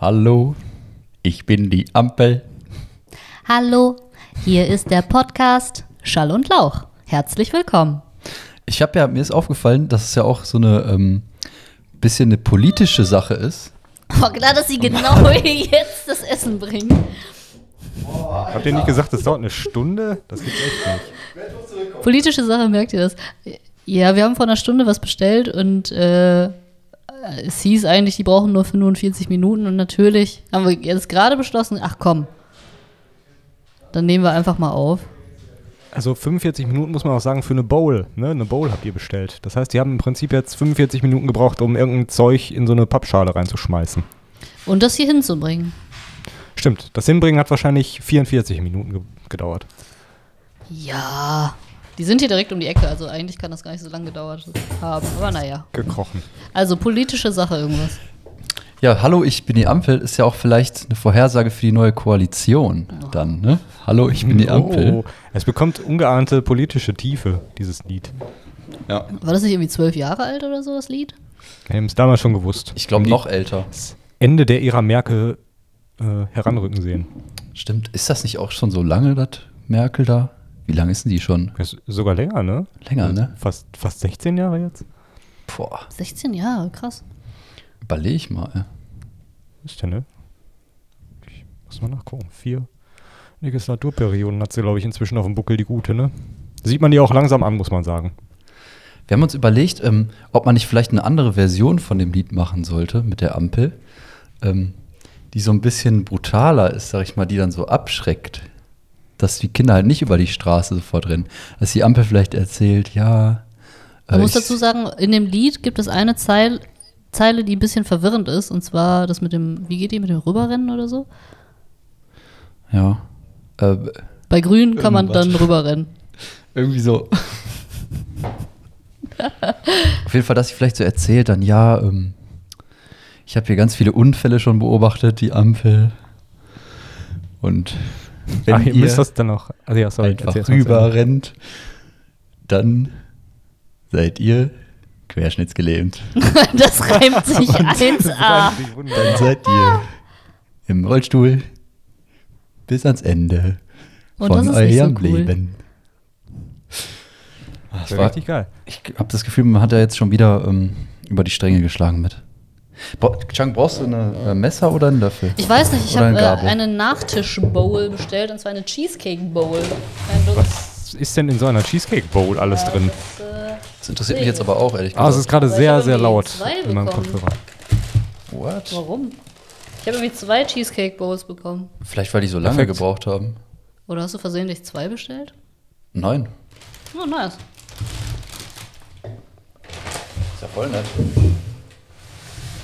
Hallo, ich bin die Ampel. Hallo, hier ist der Podcast Schall und Lauch. Herzlich willkommen. Ich habe ja, mir ist aufgefallen, dass es ja auch so eine ähm, bisschen eine politische Sache ist. Oh, klar, dass sie genau jetzt das Essen bringen. Habt ihr nicht gesagt, es dauert eine Stunde? Das gibt's echt nicht. Politische Sache, merkt ihr das? Ja, wir haben vor einer Stunde was bestellt und äh, es hieß eigentlich, die brauchen nur 45 Minuten und natürlich haben wir jetzt gerade beschlossen, ach komm, dann nehmen wir einfach mal auf. Also 45 Minuten muss man auch sagen für eine Bowl. Ne? Eine Bowl habt ihr bestellt. Das heißt, die haben im Prinzip jetzt 45 Minuten gebraucht, um irgendein Zeug in so eine Pappschale reinzuschmeißen. Und das hier hinzubringen. Stimmt, das Hinbringen hat wahrscheinlich 44 Minuten ge gedauert. Ja, die sind hier direkt um die Ecke, also eigentlich kann das gar nicht so lange gedauert haben. Aber naja. Gekrochen. Also politische Sache irgendwas. Ja, hallo, ich bin die Ampel ist ja auch vielleicht eine Vorhersage für die neue Koalition dann, ne? Hallo, ich bin die Ampel. Oh, es bekommt ungeahnte politische Tiefe, dieses Lied. Ja. War das nicht irgendwie zwölf Jahre alt oder so, das Lied? Wir haben es damals schon gewusst. Ich glaube noch älter. Ende der Ära Merkel äh, heranrücken sehen. Stimmt, ist das nicht auch schon so lange, das Merkel da? Wie lange ist denn die schon? Ist sogar länger, ne? Länger, ne? Fast, fast 16 Jahre jetzt. Boah, 16 Jahre, krass. überleg ich mal. Ist der, ne? Ich muss mal nachgucken. Vier Legislaturperioden hat sie, glaube ich, inzwischen auf dem Buckel, die gute, ne? Sieht man die auch langsam an, muss man sagen. Wir haben uns überlegt, ähm, ob man nicht vielleicht eine andere Version von dem Lied machen sollte mit der Ampel, ähm, die so ein bisschen brutaler ist, sag ich mal, die dann so abschreckt. Dass die Kinder halt nicht über die Straße sofort rennen. Dass die Ampel vielleicht erzählt, ja. äh, Man muss dazu sagen, in dem Lied gibt es eine Zeil Zeile, die ein bisschen verwirrend ist, und zwar das mit dem, wie geht die, mit dem Rüberrennen oder so? Ja. Äh, Bei Grün kann man dann rüberrennen. irgendwie so. Auf jeden Fall, dass sie vielleicht so erzählt, dann ja, ähm, ich habe hier ganz viele Unfälle schon beobachtet, die Ampel. Und wenn Ach, ihr ihr müsst das dann noch. Also ja, sorry. einfach erzähl's mal zu Ende. rüber rennt, dann seid ihr querschnittsgelähmt. Das reimt sich 1a. Dann seid ihr im Rollstuhl bis ans Ende Und von das ist nicht so eurem cool. Leben. Das war, richtig geil. ich habe das Gefühl, man hat ja jetzt schon wieder ähm, über die Stränge geschlagen mit. Chang, brauchst du eine äh, Messer oder einen Löffel? Ich weiß nicht, ich habe eine äh, eine Nachtisch-Bowl bestellt, und zwar eine Cheesecake-Bowl. Ein. Was ist denn in so einer Cheesecake Bowl alles Ja, drin? das, äh, Das interessiert mich jetzt aber auch, ehrlich Ah, es gesagt. ist gerade sehr, sehr laut zwei in meinem. Kopfhörer. What? warum? Ich habe irgendwie zwei Cheesecake-Bowls bekommen. Vielleicht, weil die so lange Perfekt. gebraucht haben. Oder hast du versehentlich zwei bestellt? Nein. Oh, nice. Ist ja voll nett.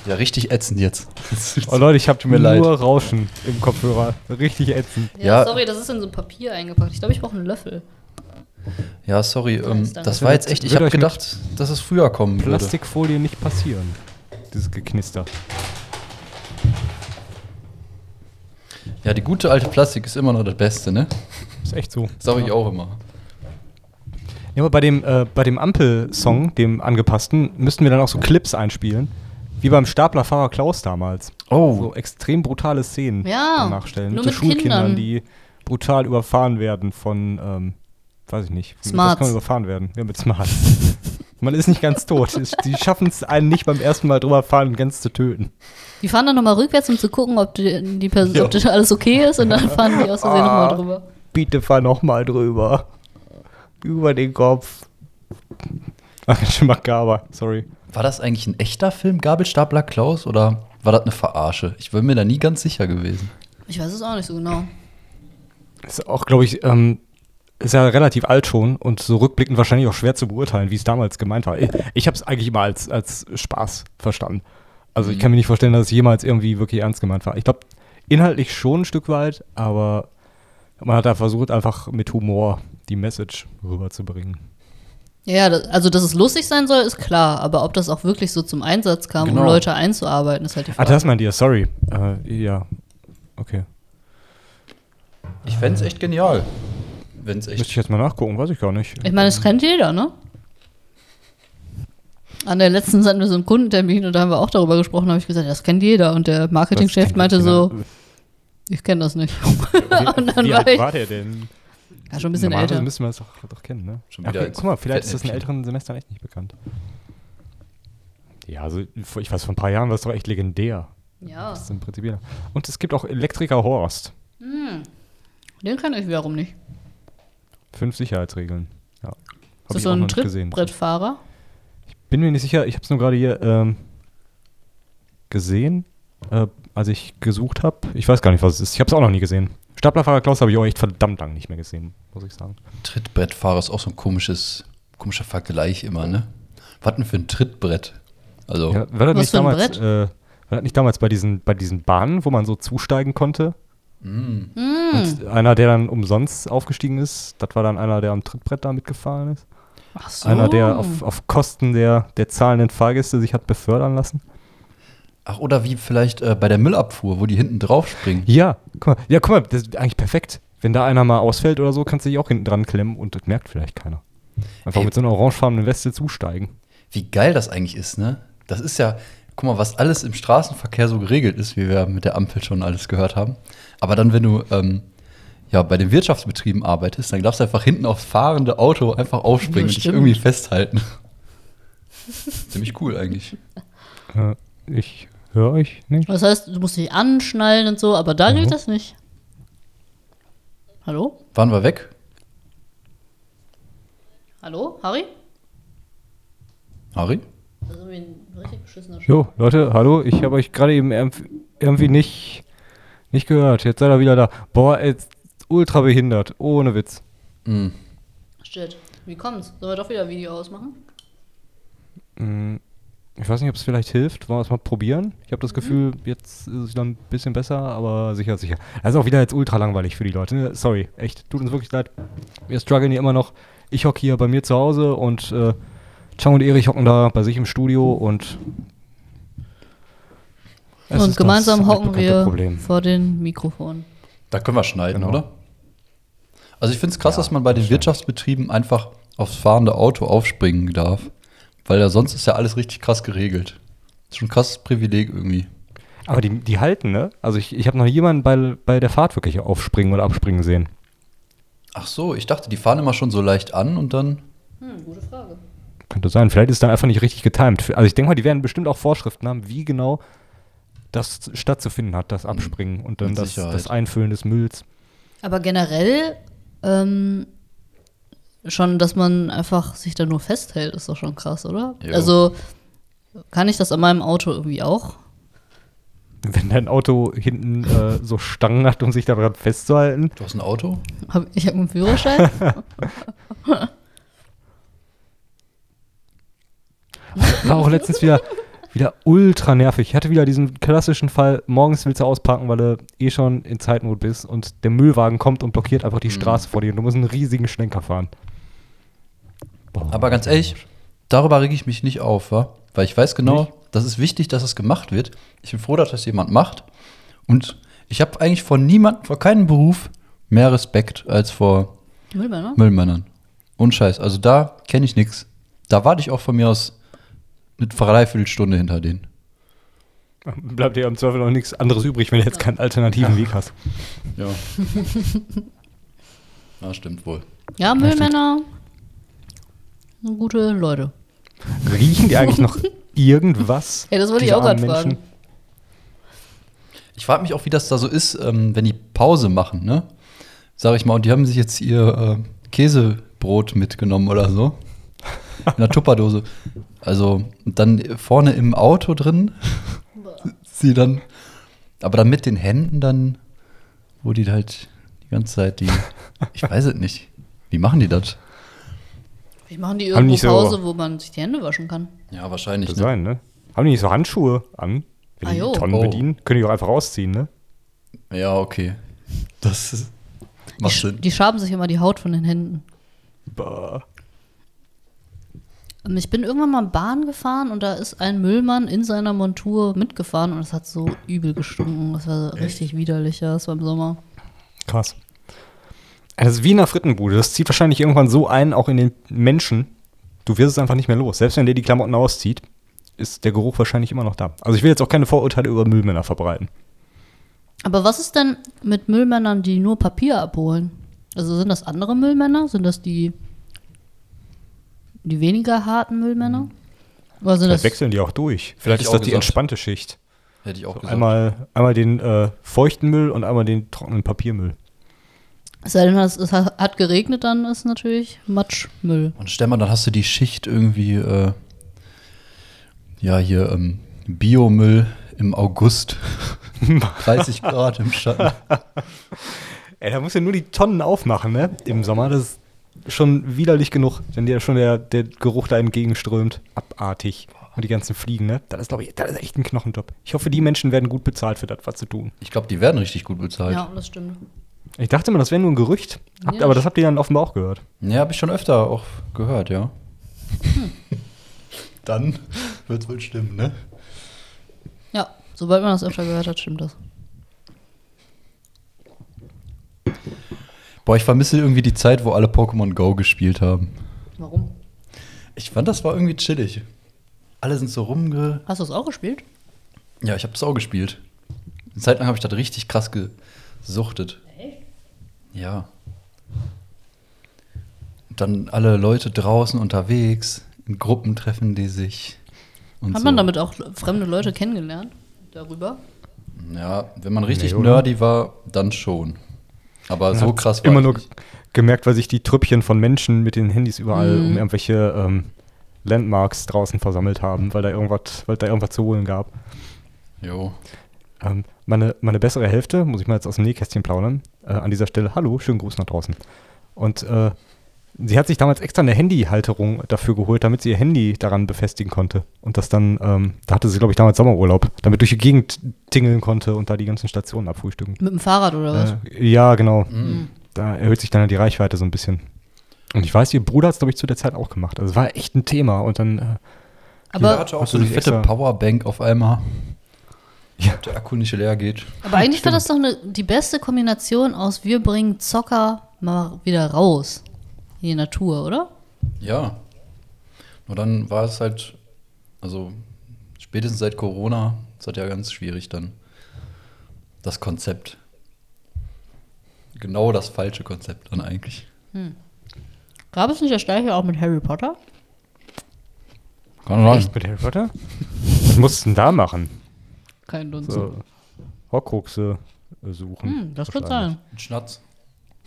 Ja, richtig ätzend jetzt. Oh Leute, ich habe mir nur leid. Rauschen im Kopfhörer. Richtig ätzend. Ja, Ja. sorry, das ist in so Papier eingepackt. Ich glaube, ich brauche einen Löffel. Ja, sorry, ähm, danke. das war jetzt echt, ich Wird habe euch mit gedacht, dass es früher kommen würde. Plastikfolie nicht passieren. Dieses Geknister. Ja, die gute alte Plastik ist immer noch das Beste, ne? Ist echt so. Sag ich auch immer. Ja, aber bei dem, äh, bei dem Ampel-Song, dem angepassten, müssten wir dann auch so Clips einspielen. Wie beim Staplerfahrer Klaus damals. Oh, So extrem brutale Szenen Ja, nachstellen. nur so mit Schulkindern, Kindern. die brutal überfahren werden von, ähm, weiß ich nicht. Mit was Smarts. kann man überfahren werden? Ja, mit Smarts. man ist nicht ganz tot. Die schaffen es einen nicht beim ersten Mal drüber fahren ganz zu töten. Die fahren dann nochmal rückwärts, um zu gucken, ob, die, die Person, ob das alles okay ist. Und dann fahren die aus Versehen Ah. nochmal drüber. Bitte fahr noch mal drüber. Über den Kopf. Ach, schon makaber. Sorry. War das eigentlich ein echter Film, Gabelstapler Klaus, oder war das eine Verarsche? Ich bin mir da nie ganz sicher gewesen. Ich weiß es auch nicht so genau. Ist auch, glaube ich, ähm, ist ja relativ alt schon und so rückblickend wahrscheinlich auch schwer zu beurteilen, wie es damals gemeint war. Ich, ich habe es eigentlich immer als, als Spaß verstanden. Also ich kann mir nicht vorstellen, dass es jemals irgendwie wirklich ernst gemeint war. Ich glaube, inhaltlich schon ein Stück weit, aber man hat da versucht, einfach mit Humor die Message rüberzubringen. Ja, das, also dass es lustig sein soll, ist klar. Aber ob das auch wirklich so zum Einsatz kam, Genau. um Leute einzuarbeiten, ist halt die Ah, Frage. das meint ihr, sorry. Äh, ja, okay. Ich fände es echt genial. Wenn es Müsste ich echt. jetzt mal nachgucken, weiß ich gar nicht. ich meine, es kennt jeder, ne? An der letzten hatten wir so einen Kundentermin und da haben wir auch darüber gesprochen, habe ich gesagt, das kennt jeder. Und der Marketingchef meinte so, ich kenne das nicht. Wie, Und dann wie war alt ich- war der denn? Ja, schon ein bisschen älter. müssen wir das doch, doch kennen, ne? Schon Ja, wieder okay, guck mal, vielleicht ist das in älteren Semestern echt nicht bekannt. Ja, also ich weiß, vor ein paar Jahren war es doch echt legendär. Ja, Das ist im Prinzip jeder. Und es gibt auch Elektriker Horst. den kann ich wiederum nicht. Fünf Sicherheitsregeln. Ja. Hab Ist das ich so ein. Trittbrettfahrer? Bin mir nicht sicher, ich habe es nur gerade hier ähm, gesehen, äh, als ich gesucht habe. Ich weiß gar nicht, was es ist. Ich habe es auch noch nie gesehen. Staplerfahrer Klaus habe ich auch echt verdammt lang nicht mehr gesehen, muss ich sagen. Trittbrettfahrer ist auch so ein komisches, komischer Vergleich immer, ne? Was denn für ein Trittbrett? Also, Ja, war das Was nicht für ein damals, Brett? äh, war das nicht damals bei diesen, bei diesen Bahnen, wo man so zusteigen konnte? mm, Und einer, der dann umsonst aufgestiegen ist, das war dann einer, der am Trittbrett da mitgefahren ist. Ach so. Einer, der auf, auf Kosten der, der zahlenden Fahrgäste sich hat befördern lassen. Ach, oder wie vielleicht äh, bei der Müllabfuhr, wo die hinten drauf springen. Ja, guck mal, ja, guck mal, das ist eigentlich perfekt. Wenn da einer mal ausfällt oder so, kannst du dich auch hinten dran klemmen und das merkt vielleicht keiner. Einfach Ey. mit so einer orangefarbenen Weste zusteigen. Wie geil das eigentlich ist, ne? Das ist ja, guck mal, was alles im Straßenverkehr so geregelt ist, wie wir mit der Ampel schon alles gehört haben. Aber dann, wenn du ähm, ja, bei den Wirtschaftsbetrieben arbeitest, dann darfst du einfach hinten aufs fahrende Auto einfach aufspringen Ja, und dich irgendwie festhalten. Ziemlich cool eigentlich. Äh, ich höre euch nicht. Das heißt, du musst dich anschnallen und so, aber da gilt das nicht. Hallo? Waren wir weg? Hallo, Harry? Harry? Das ist irgendwie ein richtig beschissener Sch Jo, Leute, hallo, ich habe euch gerade eben irg- irgendwie nicht, nicht gehört. Jetzt seid ihr wieder da. Boah, ey, ultra behindert, ohne Witz. Mm. Shit. Wie kommt's? Sollen wir doch wieder Video ausmachen? Mm, Ich weiß nicht, ob es vielleicht hilft. Wollen wir es mal probieren? Ich habe das Gefühl, jetzt ist es wieder ein bisschen besser, aber sicher, sicher. Das ist auch wieder jetzt ultra langweilig für die Leute. ne? Sorry, echt. Tut uns wirklich leid. Wir strugglen hier immer noch. Ich hocke hier bei mir zu Hause und äh, Chang und Erich hocken da bei sich im Studio und. es und ist gemeinsam das hocken wir Problem. vor den Mikrofonen. Da können wir schneiden, Genau. oder? Also ich finde es krass, Ja, dass man bei den. Wirtschaftsbetrieben einfach aufs fahrende Auto aufspringen darf. Weil ja sonst ist ja alles richtig krass geregelt. ist schon ein krasses Privileg irgendwie. Aber die, die halten, ne? Also ich, ich habe noch jemanden bei, bei der Fahrt wirklich aufspringen oder abspringen sehen. Ach so, ich dachte, die fahren immer schon so leicht an und dann. Hm, gute Frage. Könnte sein. Vielleicht ist dann einfach nicht richtig getimed. Also ich denke mal, die werden bestimmt auch Vorschriften haben, wie genau das stattzufinden hat, das Abspringen und dann das, das Einfüllen des Mülls. Aber generell ähm, schon, dass man einfach sich da nur festhält, ist doch schon krass, oder? Jo. Also kann ich das an meinem Auto irgendwie auch? Wenn dein Auto hinten äh, so Stangen hat, um sich daran festzuhalten. Du hast ein Auto? Hab, ich habe einen Führerschein. War auch letztens wieder, wieder ultra nervig. Ich hatte wieder diesen klassischen Fall, morgens willst du ausparken, weil du eh schon in Zeitnot bist und der Müllwagen kommt und blockiert einfach die Straße vor dir und du musst einen riesigen Schlenker fahren. Boah. Aber ganz ehrlich, darüber rege ich mich nicht auf, wa? Weil ich weiß genau, Nicht? das ist wichtig, dass es gemacht wird. Ich bin froh, dass das jemand macht. Und ich habe eigentlich vor niemandem, vor keinem Beruf mehr Respekt als vor Müllmann, ne? Müllmännern. Und Scheiß. Also da kenne ich nichts. Da warte ich auch von mir aus eine Dreiviertelstunde hinter denen. Bleibt dir im Zweifel noch nichts anderes übrig, wenn du jetzt keinen alternativen Weg hast. Ja. ja, stimmt wohl. Ja, Müllmänner gute Leute. Riechen die eigentlich noch irgendwas? Ja, das wollte ich auch gerade fragen. Ich frage mich auch, wie das da so ist, ähm, wenn die Pause machen, ne? Sag ich mal, und die haben sich jetzt ihr äh, Käsebrot mitgenommen oder so. In einer Tupperdose. Also, dann vorne im Auto drin. sie dann. Aber dann mit den Händen dann, wo die halt die ganze Zeit die. Ich weiß es nicht. Wie machen die das? Wie machen die Haben irgendwo nicht so- Pause, wo man sich die Hände waschen kann? Ja, wahrscheinlich. Kann Ne? sein, ne? Haben die nicht so Handschuhe an? Wenn Ah, die. Tonnen Oh. bedienen? Können die auch einfach rausziehen, ne? Ja, okay. Das ist, Die, macht sch- Sinn. die schaben sich immer die Haut von den Händen. Bah. Ähm, Ich bin irgendwann mal Bahn gefahren und da ist ein Müllmann in seiner Montur mitgefahren und es hat so übel gestunken. Das war so richtig widerlich, ja, das war im Sommer. Krass. Das ist wie in einer Frittenbude. Das zieht wahrscheinlich irgendwann so ein, auch in den Menschen, du wirst es einfach nicht mehr los. Selbst wenn der die Klamotten auszieht, ist der Geruch wahrscheinlich immer noch da. Also ich will jetzt auch keine Vorurteile über Müllmänner verbreiten. Aber was ist denn mit Müllmännern, die nur Papier abholen? Also sind das andere Müllmänner? Sind das die, die weniger harten Müllmänner? Oder sind Vielleicht das wechseln die auch durch. Vielleicht ich ist das die gesagt. entspannte Schicht. Hätte ich auch gesagt. Einmal, einmal den äh, feuchten Müll und einmal den trockenen Papiermüll. Es sei denn, es es hat geregnet, dann ist natürlich Matschmüll. Und stell mal, dann hast du die Schicht irgendwie, äh, ja, hier ähm, Biomüll im August. 30 Grad im Schatten. Ey, da musst du nur die Tonnen aufmachen, ne? Im Sommer. Das ist schon widerlich genug, wenn dir schon der, der Geruch da entgegenströmt. Abartig. Und die ganzen Fliegen, ne? Das ist, glaube ich, das ist echt ein Knochenjob. Ich hoffe, die Menschen werden gut bezahlt für das, was sie tun. Ich glaube, die werden richtig gut bezahlt. Ja, das stimmt. Ich dachte immer, das wäre nur ein Gerücht. Habt, Ja, aber das habt ihr dann offenbar auch gehört. Ja, habe ich schon öfter auch gehört, ja. Dann wird es wohl stimmen, ne? Ja, sobald man das öfter gehört hat, stimmt das. Boah, ich vermisse irgendwie die Zeit, wo alle Pokémon Go gespielt haben. Warum? Ich fand, das war irgendwie chillig. Alle sind so rumge... Hast du es auch gespielt? Ja, ich habe das auch gespielt. Eine Zeit lang habe ich das richtig krass gesuchtet. Ja. Und dann alle Leute draußen unterwegs, in Gruppen treffen die sich. Und Hat so. man damit auch fremde Leute kennengelernt? Darüber? Ja, wenn man richtig Nee, nerdy war, dann schon. Aber Man so krass war immer ich nur nicht. gemerkt, weil sich die Trüppchen von Menschen mit den Handys überall Mhm. um irgendwelche ähm, Landmarks draußen versammelt haben, weil da irgendwas, weil da irgendwas zu holen gab. Jo. Ähm, meine, meine bessere Hälfte, muss ich mal jetzt aus dem Nähkästchen plaudern, äh, an dieser Stelle, hallo, schönen Gruß nach draußen. Und äh, sie hat sich damals extra eine Handyhalterung dafür geholt, damit sie ihr Handy daran befestigen konnte. Und das dann, ähm, da hatte sie, glaube ich, damals Sommerurlaub, damit durch die Gegend tingeln konnte und da die ganzen Stationen abfrühstücken. Mit dem Fahrrad oder was? Äh, ja, genau. Mhm. Da erhöht sich dann die Reichweite so ein bisschen. Und ich weiß, ihr Bruder hat es, glaube ich, zu der Zeit auch gemacht. Also es war echt ein Thema. Und dann, äh, aber, hatte auch so eine die fette extra- Powerbank auf einmal. Ja. Der Akku nicht leer geht. aber eigentlich war das doch eine, die beste Kombination aus, wir bringen Zocker mal wieder raus in die Natur, oder? Ja. Nur dann war es halt, also spätestens seit Corona, ist das ja ganz schwierig dann. Das Konzept. Genau das falsche Konzept dann eigentlich. Gab es nicht das gleiche auch mit Harry Potter? Kann sein. mit Harry Potter? Was musst du denn da machen? Kein Dunst. So, Horcruxe äh, suchen. Hm, das wird sein. Ein Schnatz.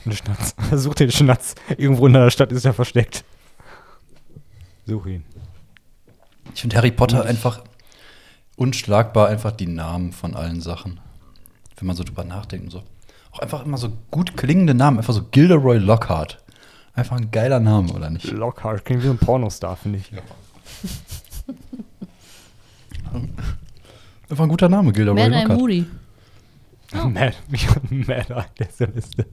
Ein Schnatz. Such den Schnatz. Irgendwo in der Stadt ist er versteckt. Such ihn. Ich finde Harry Potter einfach unschlagbar, einfach die Namen von allen Sachen. Wenn man so drüber nachdenkt und so. Auch einfach immer so gut klingende Namen. Einfach so Gilderoy Lockhart. Einfach ein geiler Name, oder nicht? Lockhart. Klingt wie so ein Pornostar, finde ich. Einfach ein guter Name, Gilderoy Mad Eye. Moody. Mad, Mad Eye, der ist der Beste.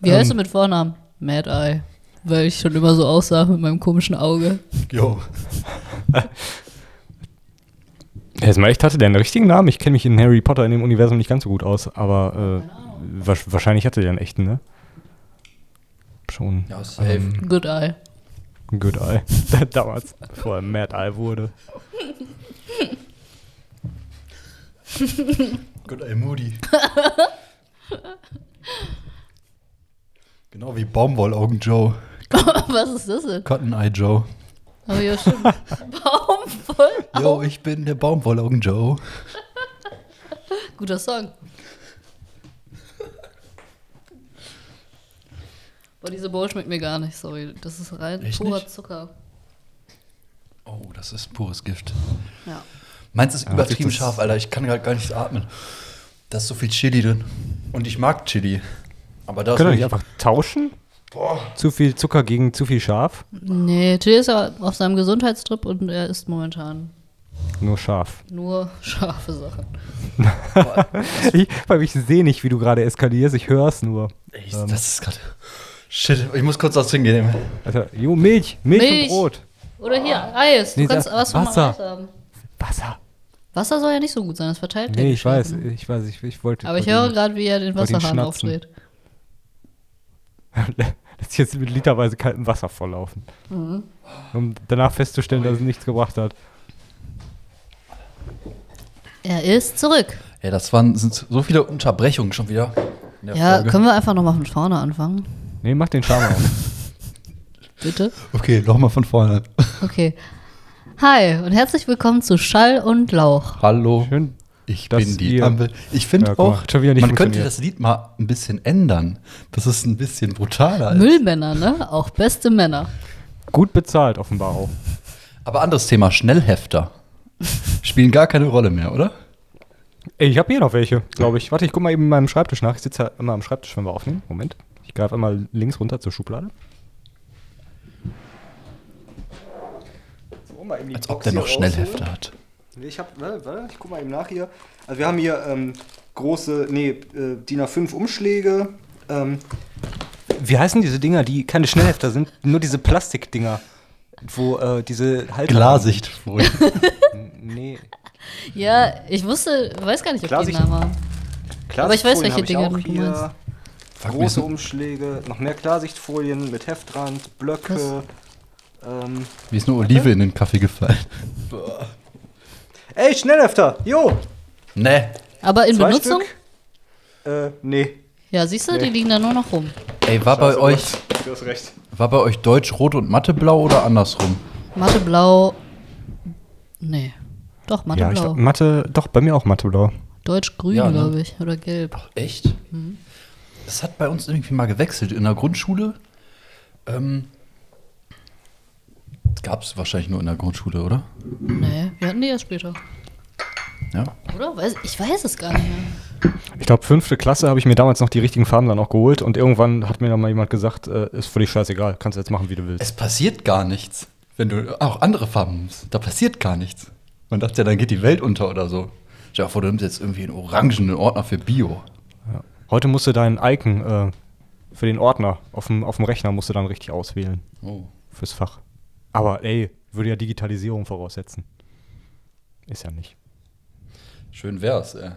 Wie heißt Ähm. du mit Vornamen? Mad Eye. Weil ich schon immer so aussah mit meinem komischen Auge. Jo. Jetzt mal echt, hatte der einen richtigen Namen? Ich kenne mich in Harry Potter in dem Universum nicht ganz so gut aus, aber äh, wa wahrscheinlich hatte der einen echten, ne? Schon. Ja, safe. Ähm, Good Eye. Good Eye. Damals, bevor er Mad Eye wurde. Good Eye Moody. genau wie Baumwollaugen Joe. Was ist das denn? Cotton Eye Joe. Oh ja, stimmt. Baumwoll. Jo, ich bin der Baumwollaugen Joe. Guter Song. Boah, diese Bowl schmeckt mir gar nicht, sorry. Das ist rein Echt purer nicht? Zucker. Oh, das ist pures Gift. Ja. Meins ist Ja, übertrieben das- scharf, Alter. Ich kann gerade gar nicht atmen. Da ist so viel Chili drin. Und ich mag Chili. Aber da ist Können wir nicht einfach tauschen? Zu viel Zucker gegen zu viel Scharf? Nee, Till ist ja auf seinem Gesundheitstrip und er isst momentan Nur scharf. nur scharfe Sachen. Ich, weil ich sehe nicht, wie du gerade eskalierst, ich höre es nur. Ey, das ist gerade. Shit, ich muss kurz was trinken gehen. Alter, jo, Milch, Milch, Milch. und Brot. Oder hier, Eis. Du Nee, kannst was von Wasser. Eis haben. Wasser. Wasser soll ja nicht so gut sein, das verteilt Nee, ich weiß, ich weiß, ich, ich wollte. Aber ich höre gerade, wie er den Wasserhahn aufdreht. Lässt sich jetzt mit literweise kaltem Wasser volllaufen. Um danach festzustellen, dass es nichts gebracht hat. Er ist zurück. Ja, das waren sind so viele Unterbrechungen schon wieder. In der Ja, Folge. können wir einfach nochmal von vorne anfangen? Nee, mach den Charme auf. Bitte? Okay, nochmal von vorne. Okay. Hi und herzlich willkommen zu Schall und Lauch. Hallo. Schön. Ich dass bin die ihr- Ampel. Ich finde Ja, auch, man könnte das Lied mal ein bisschen ändern, dass es ein bisschen brutaler ist. Müllmänner, ne? Auch beste Männer. Gut bezahlt, offenbar auch. Aber anderes Thema, Schnellhefter. Spielen gar keine Rolle mehr, oder? Ey, ich habe hier noch welche, glaube ich. Warte, ich guck mal eben in meinem Schreibtisch nach. Ich sitze ja immer am Schreibtisch, wenn wir aufnehmen. Moment. Ich greife einmal links runter zur Schublade. So, mal eben die Als ob Box der hier noch Schnellhefter hat. Nee, ich hab, warte, warte, ich guck mal eben nach hier. Also wir haben hier ähm, große, nee, äh, DIN A5 Umschläge. Ähm, wie heißen diese Dinger, die keine Schnellhefter sind, nur diese Plastikdinger, wo äh, diese Halter Klarsichtfolie. Nee. Ja, ich wusste, weiß gar nicht, ob die Klarsicht- Namen haben. Aber ich weiß, welche Klarsichtfolien hab ich Dinge auch du hier. meinst. Fuck, Große Umschläge, noch mehr Klarsichtfolien mit Heftrand, Blöcke. Ähm, Mir ist eine Olive in den Kaffee gefallen. ey, Schnellhefter! Jo! Ne. Aber in Zwei Benutzung? Stück. Äh, nee. Ja, siehst du, die Nee. liegen da nur noch rum. Ey, war bei Scheiße, euch, Du hast recht. war bei euch Deutsch rot und Matteblau oder andersrum? Mathe blau. Nee. Doch, Mathe Ja, ich blau. glaub, Mathe, doch, bei mir auch Matheblau. Deutsch grün, Ja, ne? glaube ich. Oder gelb. Echt? Das hat bei uns irgendwie mal gewechselt. In der Grundschule ähm, gab es wahrscheinlich nur in der Grundschule, oder? Nee, wir hatten die erst später. Ja. Oder? Weiß, ich weiß es gar nicht mehr. Ich glaube, fünfte Klasse habe ich mir damals noch die richtigen Farben dann auch geholt und irgendwann hat mir dann mal jemand gesagt, äh, ist völlig scheißegal, kannst du jetzt machen, wie du willst. Es passiert gar nichts, wenn du auch andere Farben nimmst. Da passiert gar nichts. Man dachte ja, dann geht die Welt unter oder so. Stell dir vor, du nimmst jetzt irgendwie einen orangenen Ordner für Bio. Heute musst du dein Icon äh, für den Ordner auf dem, auf dem Rechner musst du dann richtig auswählen Oh. fürs Fach. Aber ey, würde ja Digitalisierung voraussetzen. Ist ja nicht. Schön wär's, ey.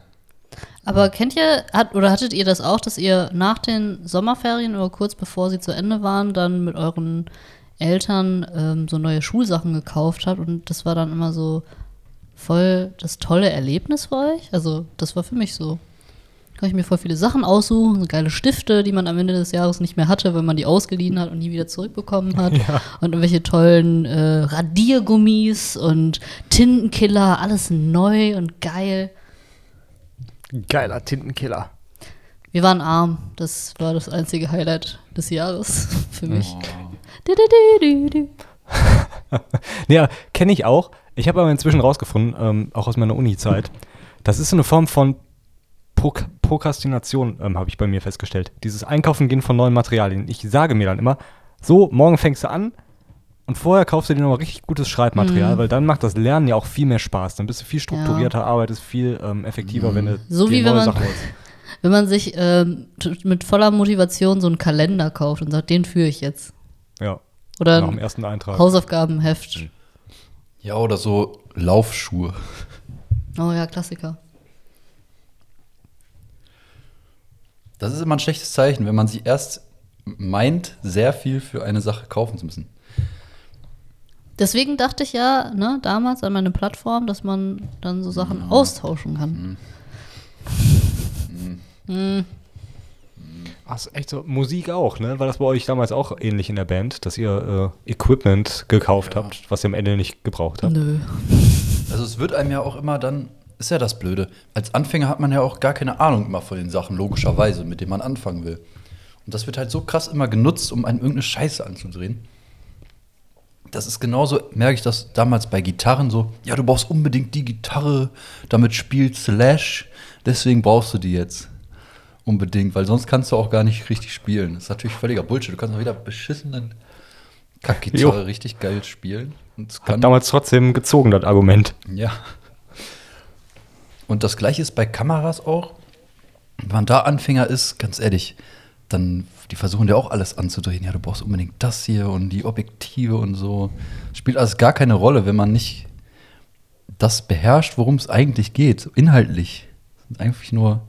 Aber kennt ihr, hat, oder hattet ihr das auch, dass ihr nach den Sommerferien oder kurz bevor sie zu Ende waren, dann mit euren Eltern ähm, so neue Schulsachen gekauft habt und das war dann immer so voll das tolle Erlebnis für euch? Also, das war für mich so. Kann ich mir voll viele Sachen aussuchen, so geile Stifte, die man am Ende des Jahres nicht mehr hatte, wenn man die ausgeliehen hat und nie wieder zurückbekommen hat. Und irgendwelche tollen äh, Radiergummis und Tintenkiller, alles neu und geil. Geiler Tintenkiller. Wir waren arm. Das war das einzige Highlight des Jahres für mich. Du. Ja, kenne ich auch. Ich habe aber inzwischen rausgefunden, ähm, auch aus meiner Uni-Zeit, das ist so eine Form von Prok Prokrastination, ähm, habe ich bei mir festgestellt. Dieses Einkaufen gehen von neuen Materialien. Ich sage mir dann immer, so, morgen fängst du an und vorher kaufst du dir nochmal richtig gutes Schreibmaterial, Mhm. weil dann macht das Lernen ja auch viel mehr Spaß. Dann bist du viel strukturierter, arbeitest viel ähm, effektiver, wenn du So dir wie wenn neue man- Sachen holst. Wenn man sich ähm, mit voller Motivation so einen Kalender kauft und sagt, den führe ich jetzt. Ja, Oder nach dem ersten Eintrag. Hausaufgabenheft. Ja, oder so Laufschuhe. Oh ja, Klassiker. Das ist immer ein schlechtes Zeichen, wenn man sich erst meint, sehr viel für eine Sache kaufen zu müssen. Deswegen dachte ich ja, ne, damals an meine Plattform, dass man dann so Sachen Mhm. austauschen kann. Mhm. Ach, ist echt so. Musik auch, ne? War das bei euch damals auch ähnlich in der Band, dass ihr äh, Equipment gekauft habt, was ihr am Ende nicht gebraucht habt? Nö. Also es wird einem ja auch immer dann, ist ja das Blöde. Als Anfänger hat man ja auch gar keine Ahnung immer von den Sachen, logischerweise, mit denen man anfangen will. Und das wird halt so krass immer genutzt, um einen irgendeine Scheiße anzudrehen. Das ist genauso, merke ich das damals bei Gitarren so, ja, du brauchst unbedingt die Gitarre, damit spielt Slash, deswegen brauchst du die jetzt. Unbedingt, weil sonst kannst du auch gar nicht richtig spielen. Das ist natürlich völliger Bullshit. Du kannst auch wieder beschissenen Kackgitarre richtig geil spielen. Hat damals trotzdem gezogen, das Argument. ja. Und das gleiche ist bei Kameras auch. Wenn man da Anfänger ist, ganz ehrlich, dann, die versuchen ja auch alles anzudrehen. Ja, du brauchst unbedingt das hier und die Objektive und so. Spielt alles gar keine Rolle, wenn man nicht das beherrscht, worum es eigentlich geht, inhaltlich. Sind eigentlich nur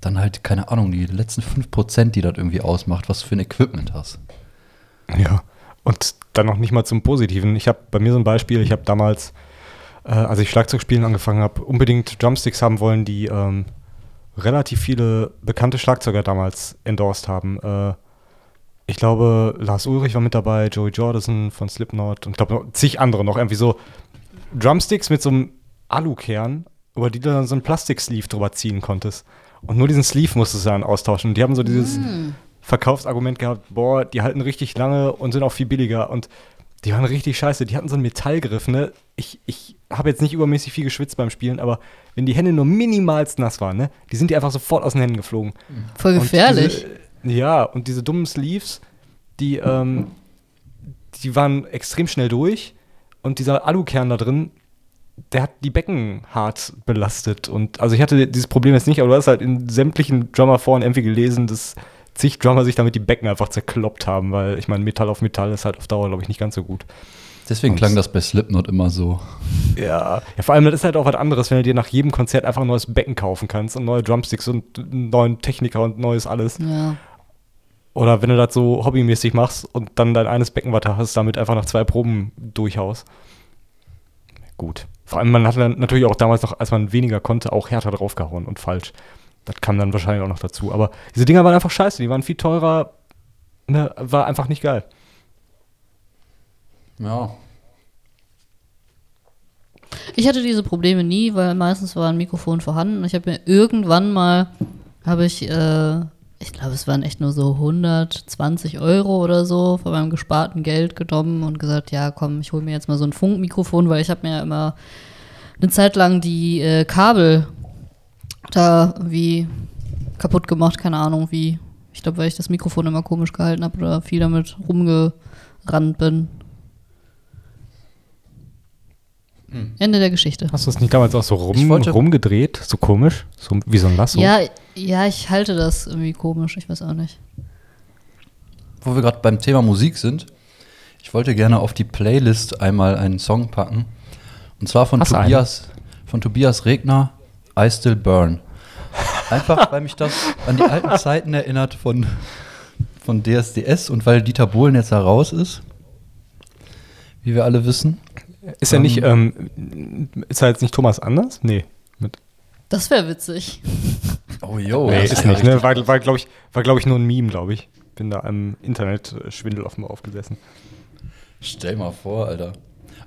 dann halt, keine Ahnung, die letzten 5%, die das irgendwie ausmacht, was du für ein Equipment hast. Ja. Und dann noch nicht mal zum Positiven. Ich habe bei mir so ein Beispiel, ich habe damals, äh, als ich Schlagzeug spielen angefangen habe, unbedingt Drumsticks haben wollen, die ähm, relativ viele bekannte Schlagzeuger damals endorsed haben. Äh, ich glaube, Lars Ulrich war mit dabei, Joey Jordison von Slipknot und ich glaube noch zig andere noch. Irgendwie so Drumsticks mit so einem Alukern, über die du dann so einen Plastiksleeve drüber ziehen konntest. Und nur diesen Sleeve musstest du dann austauschen. Und die haben so dieses Verkaufsargument gehabt, boah, die halten richtig lange und sind auch viel billiger. Und die waren richtig scheiße. Die hatten so einen Metallgriff, ne? Ich, ich habe jetzt nicht übermäßig viel geschwitzt beim Spielen, aber wenn die Hände nur minimalst nass waren, ne? Die sind die einfach sofort aus den Händen geflogen. Voll Und gefährlich. Diese, ja, und diese dummen Sleeves, die, ähm, die waren extrem schnell durch. Und dieser Alukern da drin, der hat die Becken hart belastet. Und also ich hatte dieses Problem jetzt nicht, aber du hast halt in sämtlichen Drummer-Foren irgendwie gelesen, dass zig Drummer sich damit die Becken einfach zerkloppt haben, weil ich meine, Metall auf Metall ist halt auf Dauer, glaube ich, nicht ganz so gut. Deswegen Und- klang das bei Slipknot immer so. Ja. ja, vor allem, das ist halt auch was anderes, wenn du dir nach jedem Konzert einfach ein neues Becken kaufen kannst und neue Drumsticks und einen neuen Techniker und neues alles. Ja. Oder wenn du das so hobbymäßig machst und dann dein eines Becken weiter hast, damit einfach nach zwei Proben durchhaust. Gut. Vor allem, man hat dann natürlich auch damals noch, als man weniger konnte, auch härter draufgehauen und falsch. Das kam dann wahrscheinlich auch noch dazu. Aber diese Dinger waren einfach scheiße, die waren viel teurer, ne, war einfach nicht geil. Ja. Ich hatte diese Probleme nie, weil meistens war ein Mikrofon vorhanden. Ich habe mir irgendwann mal, habe ich, äh, ich glaube, es waren echt nur so 120 Euro oder so von meinem gesparten Geld genommen und gesagt, ja, komm, ich hole mir jetzt mal so ein Funkmikrofon, weil ich habe mir ja immer eine Zeit lang die äh, Kabel da wie kaputt gemacht, keine Ahnung wie. Ich glaube, weil ich das Mikrofon immer komisch gehalten habe oder viel damit rumgerannt bin. Ende der Geschichte. Hast du es nicht damals auch so rum, rumgedreht? So komisch? So wie so ein Lasso? Ja, ja, ich halte das irgendwie komisch, ich weiß auch nicht. Wo wir gerade beim Thema Musik sind, ich wollte gerne auf die Playlist einmal einen Song packen. Und zwar von Hast du einen? Tobias, von Tobias Regner, I Still Burn. Einfach, weil mich das an die alten Zeiten erinnert von, von DSDS und weil Dieter Bohlen jetzt da raus ist. Wie wir alle wissen. Ist er nicht, ähm, ist er jetzt nicht Thomas Anders? Nee. Mit, Das wäre witzig. Oh, jo. nee, das ist nicht, ne? War, war glaube ich, war, glaub ich, nur ein Meme, glaube ich. Bin da am Internet-Schwindel offenbar aufgesessen. Stell mal vor, Alter.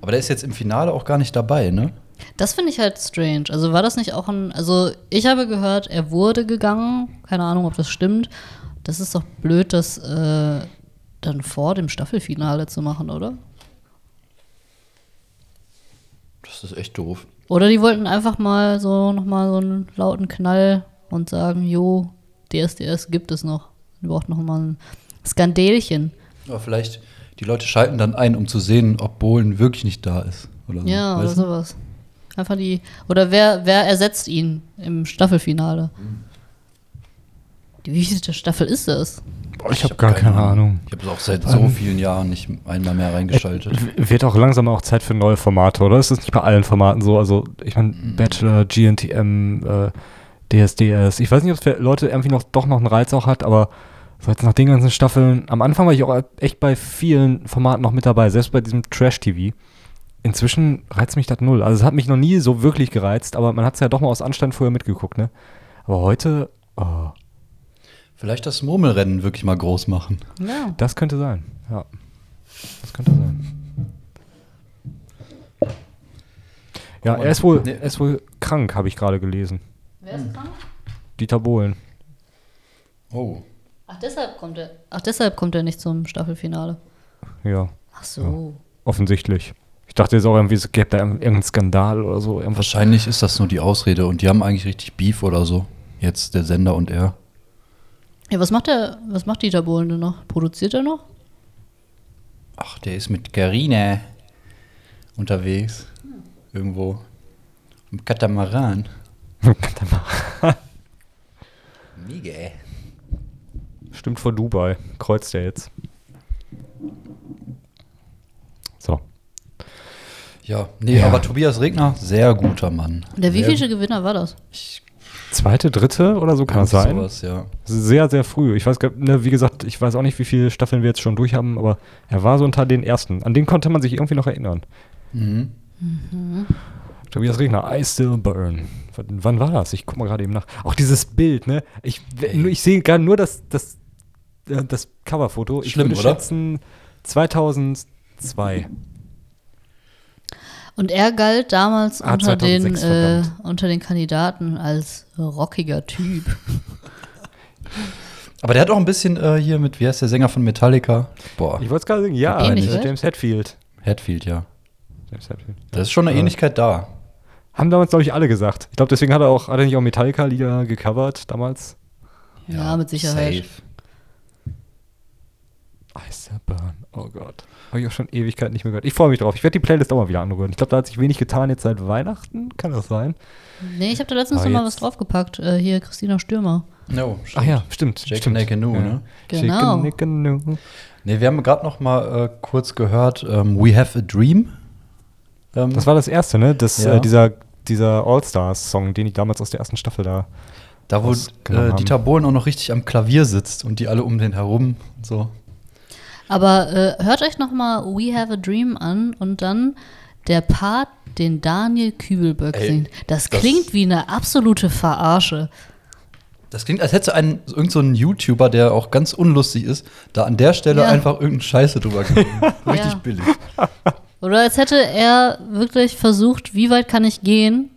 Aber der ist jetzt im Finale auch gar nicht dabei, ne? Das finde ich halt strange. Also war das nicht auch ein. Also ich habe gehört, er wurde gegangen. Keine Ahnung, ob das stimmt. Das ist doch blöd, das äh, dann vor dem Staffelfinale zu machen, oder? Das ist echt doof. Oder die wollten einfach mal so nochmal so einen lauten Knall und sagen, jo, DSDS gibt es noch. Wir brauchen noch mal ein Skandelchen. Aber vielleicht, die Leute schalten dann ein, um zu sehen, ob Bohlen wirklich nicht da ist. Oder so. Ja, oder Weißt du? sowas. Einfach die. Oder wer, wer ersetzt ihn im Staffelfinale? Die wievielte Staffel ist das? Boah, ich habe gar keine Ahnung. Ich habe es auch seit so vielen Jahren nicht einmal mehr reingeschaltet. W- Wird auch langsam auch Zeit für neue Formate, oder? Ist das nicht bei allen Formaten so? Also, ich meine, Bachelor, GNTM, äh, DSDS. Ich weiß nicht, ob es für Leute irgendwie noch doch noch einen Reiz auch hat, aber so jetzt nach den ganzen Staffeln, am Anfang war ich auch echt bei vielen Formaten noch mit dabei, selbst bei diesem Trash-TV. Inzwischen reizt mich das null. Also es hat mich noch nie so wirklich gereizt, aber man hat es ja doch mal aus Anstand vorher mitgeguckt, ne? Aber heute, oh, Vielleicht das Murmelrennen wirklich mal groß machen. Ja. das könnte sein. Ja. Das könnte sein. Ja, er ist wohl, Nee. er ist wohl krank, habe ich gerade gelesen. Wer ist krank? Dieter Bohlen. Oh. Ach, deshalb kommt er. Ach, deshalb kommt er nicht zum Staffelfinale. Ja, Ach so. offensichtlich. Ich dachte jetzt auch irgendwie, es gäbe da irgendeinen Skandal oder so. Irgendwas. Wahrscheinlich ist das nur die Ausrede und die haben eigentlich richtig Beef oder so. Jetzt der Sender und er. Ja, was macht der, was macht Dieter Bohlen denn noch? Produziert er noch? Ach, der ist mit Carina unterwegs. Irgendwo. Im Katamaran. Mega. Stimmt vor Dubai. Kreuzt er jetzt. So. Ja, nee, Ja. aber Tobias Regner, sehr guter Mann. Der wievielte Gewinner war das? Ich Zweite, dritte oder so kann das sein. Sowas, ja. Sehr, sehr früh. Ich weiß, gar- ne, wie gesagt, ich weiß auch nicht, wie viele Staffeln wir jetzt schon durch haben, aber er war so unter den ersten. An den konnte man sich irgendwie noch erinnern. Mhm. Tobias Regner, I Still Burn. W wann war das? Ich guck mal gerade eben nach. Auch dieses Bild, ne? Ich, ich sehe gar nur das, das, äh, das Coverfoto. Ich Schlimm, würde oder? schätzen 2002. Und er galt damals Ah, unter, den, 2006, äh, unter den Kandidaten als rockiger Typ. Aber der hat auch ein bisschen äh, hier mit, wie heißt der Sänger von Metallica? Boah, Ich wollte es gerade sagen, ja, Ähnlich? James Hetfield. Hatfield, ja. James Hetfield. Da ist schon eine Ja. Ähnlichkeit da. Haben damals, glaube ich, alle gesagt. Ich glaube, deswegen hat er auch, hat er nicht auch Metallica-Lieder gecovert damals? Ja, mit Sicherheit. Safe. Burn. Oh Gott. Habe ich auch schon Ewigkeit nicht mehr gehört. Ich freue mich drauf. Ich werde die Playlist auch mal wieder anrühren. Ich glaube, da hat sich wenig getan jetzt seit Weihnachten. Kann das sein? Nee, ich habe da letztens Aber noch mal jetzt- was draufgepackt. Äh, hier Christina Stürmer. No, Ach ja, stimmt. Jake stimmt. and Canoe, ja. ne? Genau. Nicken, no. Nee, wir haben gerade noch mal äh, kurz gehört, ähm, We Have a Dream. Ähm, Das war das erste, ne? Das, Ja. äh, dieser dieser All-Stars-Song, den ich damals aus der ersten Staffel da. da, wo äh. Dieter Bohlen auch noch richtig am Klavier sitzt und die alle um den herum und so. Aber äh, hört euch noch mal We Have a Dream an und dann der Part, den Daniel Kübelböck Ey, singt. Das das- klingt wie eine absolute Verarsche. Das klingt, als hätte ein irgend so ein YouTuber, der auch ganz unlustig ist, da an der Stelle Ja. einfach irgendeine Scheiße drüber gegeben. Richtig Ja. billig. Oder als hätte er wirklich versucht, wie weit kann ich gehen?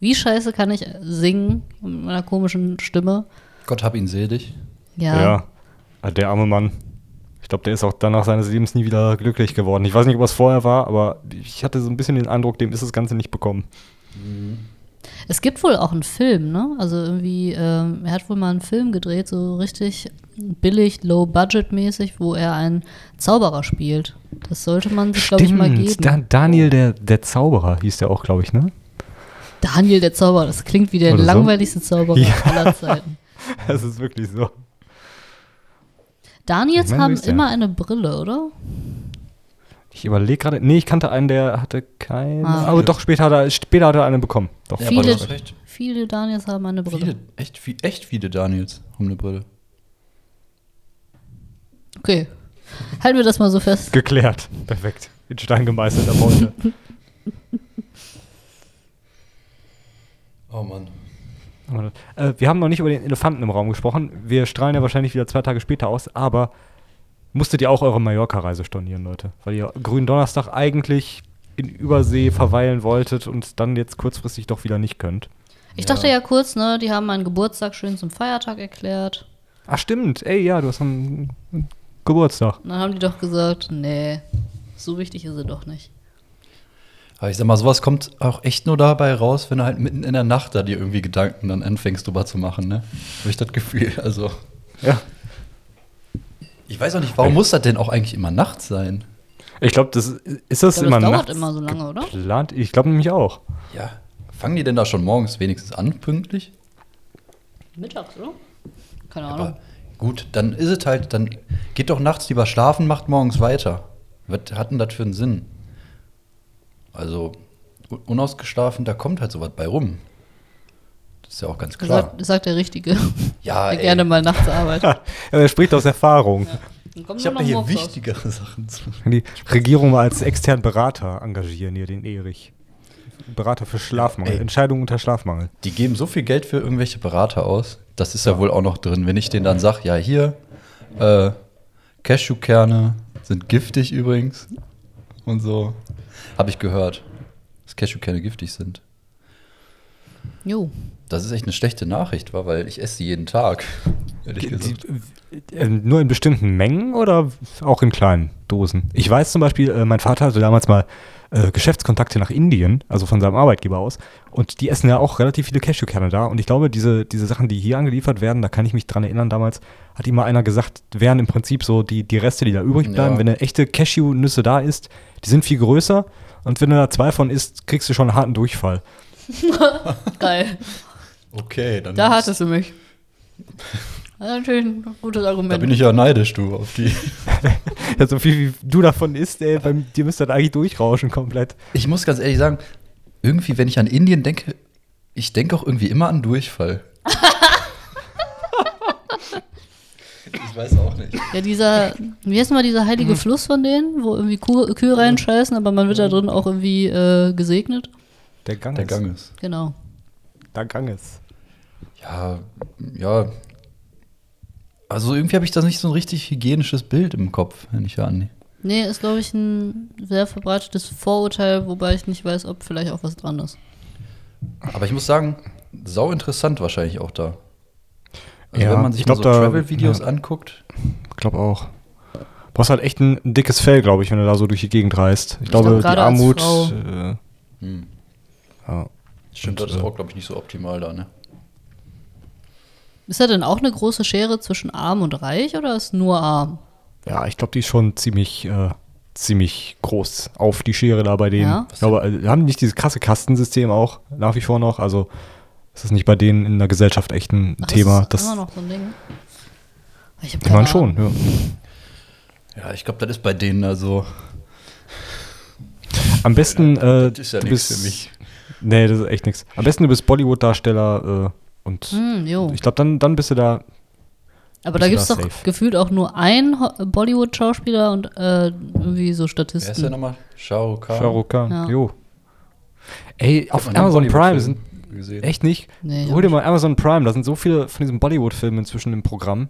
Wie scheiße kann ich singen mit meiner komischen Stimme? Gott hab ihn selig. Ja. Ja. Der arme Mann. Ich glaube, der ist auch danach seines Lebens nie wieder glücklich geworden. Ich weiß nicht, was vorher war, aber ich hatte so ein bisschen den Eindruck, dem ist das Ganze nicht bekommen. Es gibt wohl auch einen Film, ne? Also irgendwie, ähm, er hat wohl mal einen Film gedreht, so richtig billig, low-budget-mäßig, wo er einen Zauberer spielt. Das sollte man sich, glaube ich, mal geben. Da, Daniel, der, der Zauberer, hieß der auch, glaube ich, ne? Daniel der Zauberer, das klingt wie der Oder so? langweiligste Zauberer Ja. aller Zeiten. Das ist wirklich so. Daniels Ich meine, haben immer eine Brille, oder? Ich überlege gerade. Nee, ich kannte einen, der hatte keine. Ah. Aber doch, später hat er, später hat er eine bekommen. Doch. Ja, Viele-. Viele Daniels haben eine Brille. Viele, echt, viel- echt viele Daniels haben eine Brille. Okay. Halten wir das mal so fest. Geklärt. Perfekt. In Stein gemeißelt ab heute. Oh Mann. Äh, wir haben noch nicht über den Elefanten im Raum gesprochen. Wir strahlen ja wahrscheinlich wieder zwei Tage später aus, aber musstet ihr auch eure Mallorca-Reise stornieren, Leute? Weil ihr grünen Donnerstag eigentlich in Übersee verweilen wolltet und dann jetzt kurzfristig doch wieder nicht könnt. Ich Ja. dachte ja kurz, ne, die haben meinen Geburtstag schön zum Feiertag erklärt. Ach stimmt, ey, ja, du hast einen Geburtstag. Dann haben die doch gesagt, nee, so wichtig ist sie doch nicht. Aber ich sag mal, sowas kommt auch echt nur dabei raus, wenn du halt mitten in der Nacht da dir irgendwie Gedanken dann anfängst drüber zu machen, ne? Habe ich das Gefühl. Also, Ja. ich weiß auch nicht, warum muss das denn auch eigentlich immer nachts sein? Ich glaube, das ist das Ich glaub, immer das dauert nachts immer so lange, oder? geplant? Ich glaube nämlich auch. Ja. Fangen die denn da schon morgens wenigstens an, pünktlich? Mittags, oder? Keine Ahnung. Aber gut, dann ist es halt, dann geht doch nachts lieber schlafen, macht morgens weiter. Was hat denn das für einen Sinn? Also, un- unausgeschlafen, da kommt halt sowas bei rum. Das ist ja auch ganz klar. sagt, das sagt der Richtige, Ja, der ey. gerne mal nachts arbeitet. Er spricht aus Erfahrung. Kommt Ich habe hier wichtigere Sachen zu. Die Regierung mal als externen Berater engagieren hier, den Erich. Berater für Schlafmangel. Ey. Entscheidungen unter Schlafmangel. Die geben so viel Geld für irgendwelche Berater aus. Das ist ja, wohl auch noch drin. Wenn ich denen dann sage, ja, hier, äh, Cashewkerne sind giftig übrigens. Und so. Habe ich gehört, dass Cashewkerne giftig sind. Jo. Das ist echt eine schlechte Nachricht, war, weil ich esse sie jeden Tag. Ehrlich gesagt. Äh, nur in bestimmten Mengen oder auch in kleinen Dosen? Ich weiß zum Beispiel, äh, mein Vater hatte damals mal äh, Geschäftskontakte nach Indien, also von seinem Arbeitgeber aus. Und die essen ja auch relativ viele Cashewkerne da. Und ich glaube, diese, diese Sachen, die hier angeliefert werden, da kann ich mich dran erinnern, damals hat ihm mal einer gesagt, wären im Prinzip so die, die Reste, die da übrig bleiben. Ja. Wenn eine echte Cashewnüsse da ist, die sind viel größer. Und wenn du da zwei von isst, kriegst du schon einen harten Durchfall. Geil. Okay, dann Da hattest du mich. Das ist natürlich ein gutes Argument. da bin ich ja neidisch, du, auf die. Ja, so viel wie du davon isst, ey, bei dir müsste das eigentlich durchrauschen komplett. Ich muss ganz ehrlich sagen, irgendwie, wenn ich an Indien denke, Ich denke auch irgendwie immer an Durchfall. ich weiß auch nicht. Ja, dieser, wie heißt mal dieser heilige Fluss von denen, wo irgendwie Kuh, Kühe reinscheißen, aber man wird da drin auch irgendwie äh, gesegnet? Der Gang Der ist. Gang ist. Genau. Der Gang ist. Ja, ja. Also irgendwie habe ich da nicht so ein richtig hygienisches Bild im Kopf, wenn ich an. Nee, ist, glaube ich, ein sehr verbreitetes Vorurteil, wobei ich nicht weiß, ob vielleicht auch was dran ist. Aber ich muss sagen, sau interessant wahrscheinlich auch da. Also Ja, wenn man sich ich mal glaub, so Travel-Videos ja. anguckt, Ich glaube auch. Du brauchst halt echt ein, dickes Fell, glaube ich, wenn du da so durch die Gegend reist. Ich, glaub, glaube, die gerade als Armut. Frau. Äh, hm, ja. stimmt, Und, das ist äh, auch, glaube ich, nicht so optimal da, ne? Ist da denn auch eine große Schere zwischen arm und reich oder ist nur arm? ja, ich glaube, die ist schon ziemlich, äh, ziemlich groß auf die Schere da bei denen. Ja? Ich glaube, äh, wir haben nicht dieses krasse Kastensystem auch nach wie vor noch. Also ist das nicht bei denen in der Gesellschaft echt ein Ach, Thema? Das ist Das, immer noch so ein Ding. Ich, ich meine schon, ja. Ja, ich glaube, das ist bei denen also. Am besten, äh, Das ist ja du nichts für mich. Nee, das ist echt nichts. Am besten du bist Bollywood-Darsteller äh, und jo. ich glaube, dann, dann bist du da. Aber da gibt es doch gefühlt auch nur einen Bollywood-Schauspieler und äh, irgendwie so Wer ist der Statisten. nochmal? Shao Kahn. Shah Rukh Khan. Ja. Jo. Ey, auf Amazon Prime sind gesehen. echt nicht. Nee, Hol dir mal Amazon Prime, da sind so viele von diesen Bollywood-Filmen inzwischen im Programm.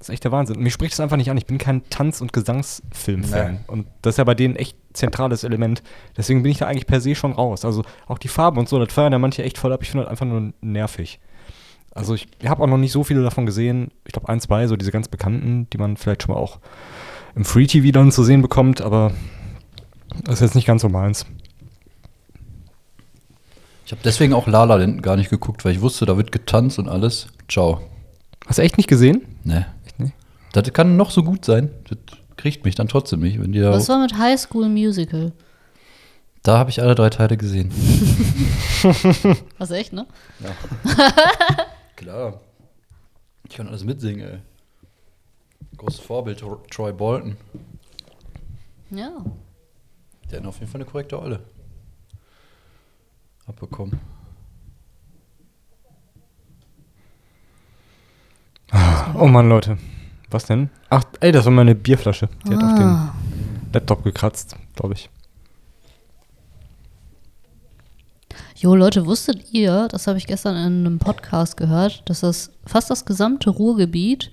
Das ist echt der Wahnsinn. Mich spricht das einfach nicht an. Ich bin kein Tanz- und Gesangsfilm-Fan. Nee. Und das ist ja bei denen echt zentrales Element. Deswegen bin ich da eigentlich per se schon raus. Also auch die Farben und so, das feiern ja manche echt voll ab. Ich finde das einfach nur nervig. Also ich habe auch noch nicht so viele davon gesehen. Ich glaube ein, zwei, so diese ganz bekannten, die man vielleicht schon mal auch im Free TV dann zu sehen bekommt, aber das ist jetzt nicht ganz so meins. Ich habe deswegen auch La La gar nicht geguckt, weil ich wusste, da wird getanzt und alles. Ciao. Hast du echt nicht gesehen? Ne. Das kann noch so gut sein. Das kriegt mich dann trotzdem nicht. Wenn die da, Was war mit High School Musical? da habe ich alle drei Teile gesehen. Was echt, ne? Klar. Ich kann alles mitsingen, ey. Großes Vorbild, Tro- Troy Bolton. Ja. Der hat auf jeden Fall eine korrekte Olle. Abbekommen. Oh Mann, Leute. Was denn? Ach, ey, das war meine Bierflasche. Die hat auf den Ah. Laptop gekratzt, glaube ich. Jo, Leute, wusstet ihr, das habe ich gestern in einem Podcast gehört, dass das fast das gesamte Ruhrgebiet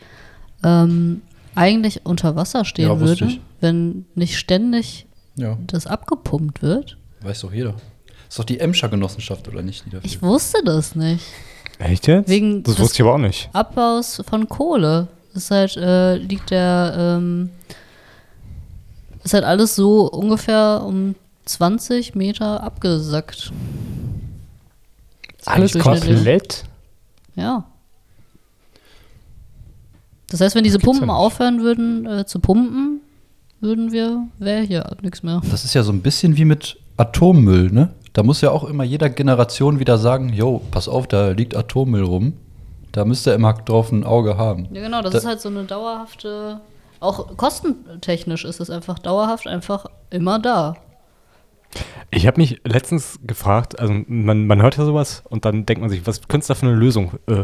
ähm, eigentlich unter Wasser stehen Ja, würde, ich. wenn nicht ständig Ja, das abgepumpt wird? weiß doch jeder. Ist doch die Emscher Genossenschaft, oder nicht? Die dafür. Ich wusste das nicht. Echt jetzt? Wegen das des- wusste ich aber auch nicht. Abbaus von Kohle. Ist halt, äh, liegt der, ähm, ist halt alles so ungefähr um 20 Meter abgesackt. Alles komplett? Ja. Das heißt, wenn diese Pumpen ja aufhören würden äh, zu pumpen, würden wir, wäre hier nichts mehr. Das ist ja so ein bisschen wie mit Atommüll, ne? Da muss ja auch immer jeder Generation wieder sagen, jo, pass auf, da liegt Atommüll rum. Da müsst ihr immer drauf ein Auge haben. Ja, genau, das Da- ist halt so eine dauerhafte, auch kostentechnisch ist es einfach dauerhaft einfach immer da. Ich habe mich letztens gefragt, also man, man hört ja sowas und dann denkt man sich, was könnte es da für eine Lösung äh,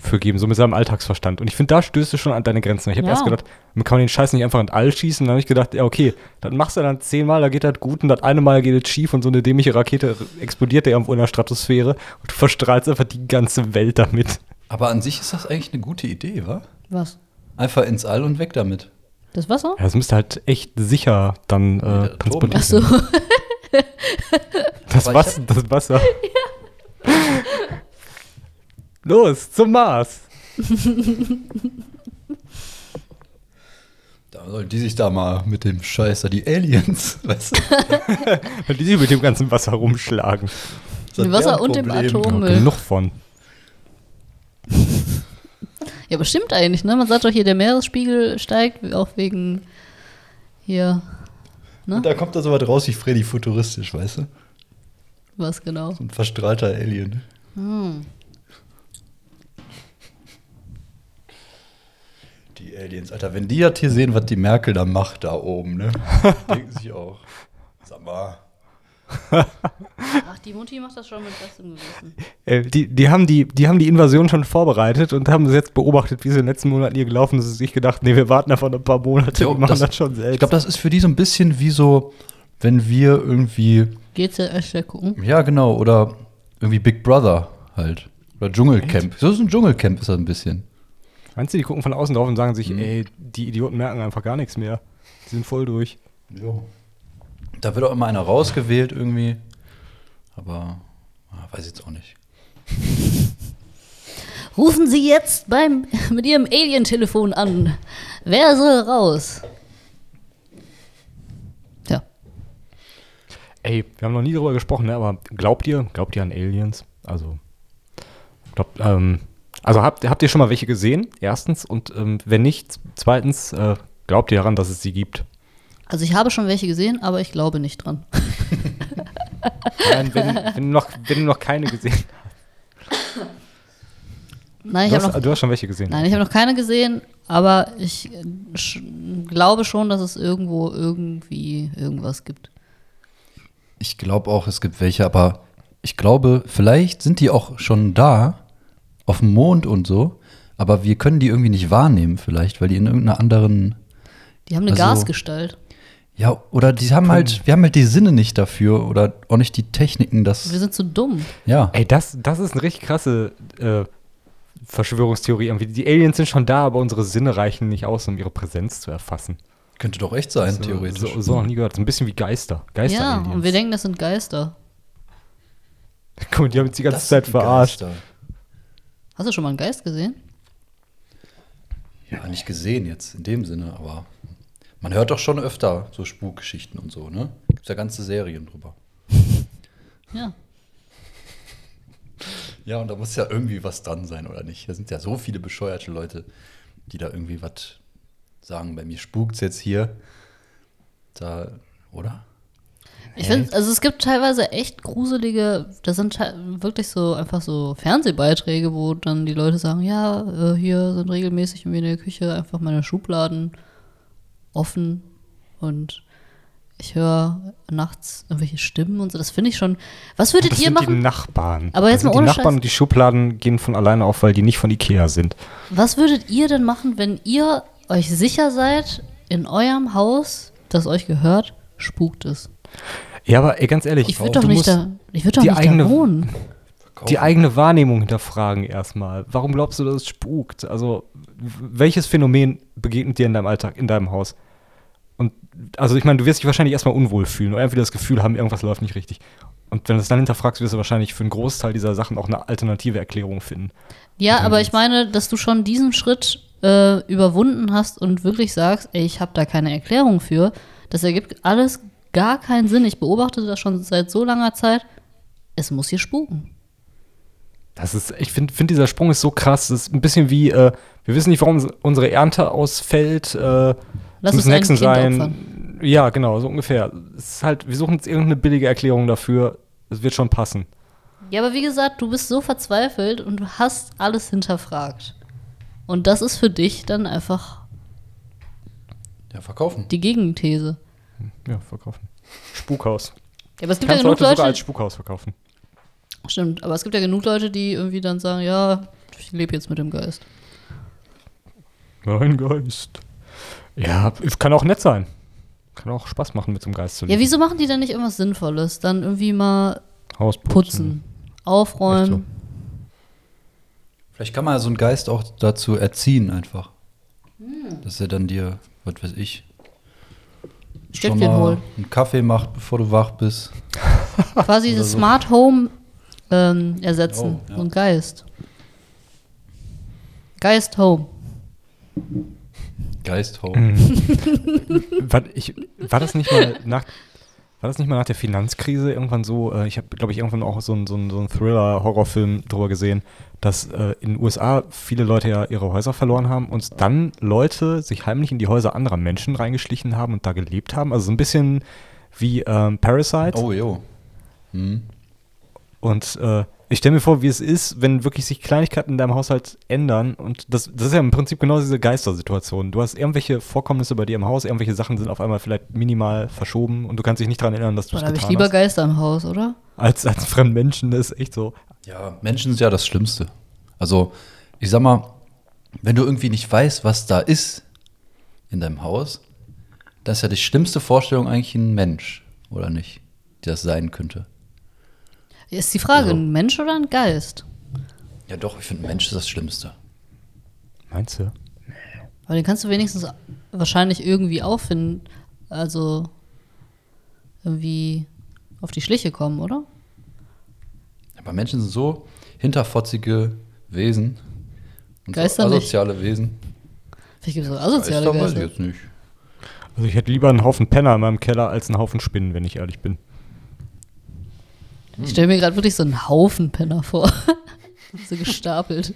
für geben, so mit seinem Alltagsverstand. Und ich finde, da stößt du schon an deine Grenzen. Ich habe Ja. erst gedacht, man kann den Scheiß nicht einfach in All schießen. Dann habe ich gedacht, ja, okay, dann machst du dann zehnmal, da geht das gut und das eine Mal geht es schief und so eine dämliche Rakete explodiert ja irgendwo in der Stratosphäre und du verstrahlst einfach die ganze Welt damit. Aber an sich ist das eigentlich eine gute Idee, wa? Was? Einfach ins All und weg damit. Das Wasser? Ja, das müsste halt echt sicher dann äh, Atom- transportiert Ach so. werden. Das, Aber ich Wasser, das Wasser. Los, zum Mars. Da sollen die sich da mal mit dem Scheiß da, die Aliens, weißt du? Weil die sich mit dem ganzen Wasser rumschlagen. Das Dem ist Wasser deren und dem Problem. Atom. Ja, Müll. genug von. Ja, aber stimmt eigentlich, ne? Man sagt doch hier, der Meeresspiegel steigt, auch wegen hier, ne? Und da kommt da so was raus wie Freddy futuristisch, weißt du? Was genau? So ein verstrahlter Alien. Hm. Die Aliens, Alter, wenn die das hier sehen, was die Merkel da macht, da oben, ne? Denken sich auch. Sag mal. Ach, Die Mutti macht das schon mit bestem Gewissen. Äh, die, die, haben die, die haben die Invasion schon vorbereitet und haben sie jetzt beobachtet, wie sie in den letzten Monaten hier gelaufen ist. Und sich gedacht, nee, wir warten einfach noch ein paar Monate Jo, und machen das- das, schon selbst. Ich glaube, das ist für die so ein bisschen wie so, wenn wir irgendwie, Geht's ja echt gucken? ja genau, oder irgendwie Big Brother halt. Oder Dschungelcamp. So ist ein Dschungelcamp, ist das ein bisschen. Meinst du, die gucken von außen drauf und sagen Mhm. sich, ey, die Idioten merken einfach gar nichts mehr. Die sind voll durch. Da wird auch immer einer rausgewählt irgendwie. Aber ah, weiß ich jetzt auch nicht. Rufen Sie jetzt beim, mit Ihrem Alien-Telefon an. Wer soll raus? Ja. Ey, wir haben noch nie darüber gesprochen, ne? aber glaubt ihr, glaubt ihr an Aliens? Also, glaubt, ähm, also habt, habt ihr schon mal welche gesehen? Erstens. Und ähm, wenn nicht, zweitens, äh, glaubt ihr daran, dass es sie gibt? Also ich habe schon welche gesehen, aber ich glaube nicht dran. Nein, wenn, wenn, du noch, wenn du noch keine gesehen Nein, ich du, habe hast, noch, du hast schon welche gesehen. nein, ich habe noch keine gesehen, aber ich äh, sch glaube schon, dass es irgendwo irgendwie irgendwas gibt. Ich glaube auch, es gibt welche, aber ich glaube, vielleicht sind die auch schon da, auf dem Mond und so, aber wir können die irgendwie nicht wahrnehmen, vielleicht, weil die in irgendeiner anderen. Die haben eine Also- Gasgestalt. Ja, oder die haben halt, wir haben halt die Sinne nicht dafür oder auch nicht die Techniken, Wir das. sind zu dumm. Ja. Ey, das, das ist eine richtig krasse äh, Verschwörungstheorie. Irgendwie. Die Aliens sind schon da, aber unsere Sinne reichen nicht aus, um ihre Präsenz zu erfassen. Könnte doch echt sein, so, theoretisch. So, so noch nie gehört. So ein bisschen wie Geister. Geister ja, Aliens. und wir denken, das sind Geister. Guck mal, die haben uns die ganze Das Zeit verarscht. Geister. Hast du schon mal einen Geist gesehen? Ja, nicht gesehen jetzt in dem Sinne, aber man hört doch schon öfter so Spukgeschichten und so, ne? Gibt's ja ganze Serien drüber. Ja. Ja, und da muss ja irgendwie was dran sein, oder nicht? Da sind ja so viele bescheuerte Leute, die da irgendwie was sagen. Bei mir spukt's jetzt hier. Da, oder? Ich finde, also es gibt teilweise echt gruselige, das sind wirklich so einfach so Fernsehbeiträge, wo dann die Leute sagen, ja, äh, hier sind regelmäßig irgendwie in der Küche einfach meine Schubladen offen und ich höre nachts irgendwelche Stimmen und so. Das finde ich schon. Was würdet Das ihr sind die machen? Nachbarn. Aber jetzt mal ohne die Nachbarn Scheiß. und die Schubladen gehen von alleine auf, weil die nicht von Ikea sind. Was würdet ihr denn machen, wenn ihr euch sicher seid, in eurem Haus, das euch gehört, spukt es? Ja, aber ey, ganz ehrlich, Ich würde doch nicht da, ich würde doch die nicht eigene- da wohnen. Die eigene Wahrnehmung hinterfragen erstmal. Warum glaubst du, dass es spukt? Also, welches Phänomen begegnet dir in deinem Alltag, in deinem Haus? Und also ich meine, du wirst dich wahrscheinlich erstmal unwohl fühlen oder irgendwie das Gefühl haben, irgendwas läuft nicht richtig. Und wenn du es dann hinterfragst, wirst du wahrscheinlich für einen Großteil dieser Sachen auch eine alternative Erklärung finden. Ja, aber ich meine, dass du schon diesen Schritt äh, überwunden hast und wirklich sagst, ey, ich habe da keine Erklärung für. Das ergibt alles gar keinen Sinn. Ich beobachte das schon seit so langer Zeit. Es muss hier spuken. Das ist, ich finde, find dieser Sprung ist so krass. Das ist ein bisschen wie, äh, wir wissen nicht, warum unsere Ernte ausfällt. Äh, Lass müssen uns ein Hexen sein. opfern. Ja, genau, so ungefähr. Es ist halt, wir suchen jetzt irgendeine billige Erklärung dafür. Es wird schon passen. Ja, aber wie gesagt, du bist so verzweifelt und du hast alles hinterfragt. Und das ist für dich dann einfach Ja, verkaufen. die Gegenthese. Ja, verkaufen. Spukhaus. Ja, aber es gibt ja Kannst du genug heute sogar Leute. als Spukhaus verkaufen. Stimmt, aber es gibt ja genug Leute, die irgendwie dann sagen, ja, ich lebe jetzt mit dem Geist. Mein Geist. Ja, kann auch nett sein. Kann auch Spaß machen, mit so einem Geist zu leben. Ja, wieso machen die dann nicht irgendwas Sinnvolles? Dann irgendwie mal Haus putzen, aufräumen. Vielleicht kann man ja so einen Geist auch dazu erziehen, einfach. Dass er dann dir, was weiß ich, schon Stöckchen mal holt. einen Kaffee macht, bevor du wach bist. Quasi das so. Smart Home ähm, ersetzen. Oh, ja. Ein Geist. Geist Home. Geist hoch. war, ich, war das nicht mal nach war das nicht mal nach der Finanzkrise irgendwann so, äh, ich habe, glaube ich, irgendwann auch so einen so einen- so einen Thriller-Horrorfilm drüber gesehen, dass äh, in den USA viele Leute ja ihre Häuser verloren haben und dann Leute sich heimlich in die Häuser anderer Menschen reingeschlichen haben und da gelebt haben. Also so ein bisschen wie ähm, Parasite. Oh, jo. Hm. Und äh, Ich stelle mir vor, wie es ist, wenn wirklich sich Kleinigkeiten in deinem Haushalt ändern. Und das, das ist ja im Prinzip genau diese Geistersituation. Du hast irgendwelche Vorkommnisse bei dir im Haus, irgendwelche Sachen sind auf einmal vielleicht minimal verschoben und du kannst dich nicht daran erinnern, dass du es da habe getan ich lieber hast. Geister im Haus, oder? Als, als fremden Menschen, das ist echt so. Ja, Menschen sind ja das Schlimmste. Also, ich sag mal, wenn du irgendwie nicht weißt, was da ist in deinem Haus, das ist ja die schlimmste Vorstellung eigentlich ein Mensch, oder nicht? Die das sein könnte. Ist die Frage, Also- ein Mensch oder ein Geist? Ja, doch, ich finde, ein Mensch ist das Schlimmste. Meinst du? Aber den kannst du wenigstens wahrscheinlich irgendwie auffinden, also irgendwie auf die Schliche kommen, oder? Aber Menschen sind so hinterfotzige Wesen. Und Geister so nicht. asoziale Wesen. Vielleicht gibt es auch asoziale Geister weiß ich Geister. jetzt nicht. Also ich hätte lieber einen Haufen Penner in meinem Keller als einen Haufen Spinnen, wenn ich ehrlich bin. Ich stelle mir gerade wirklich so einen Haufen Penner vor. so gestapelt.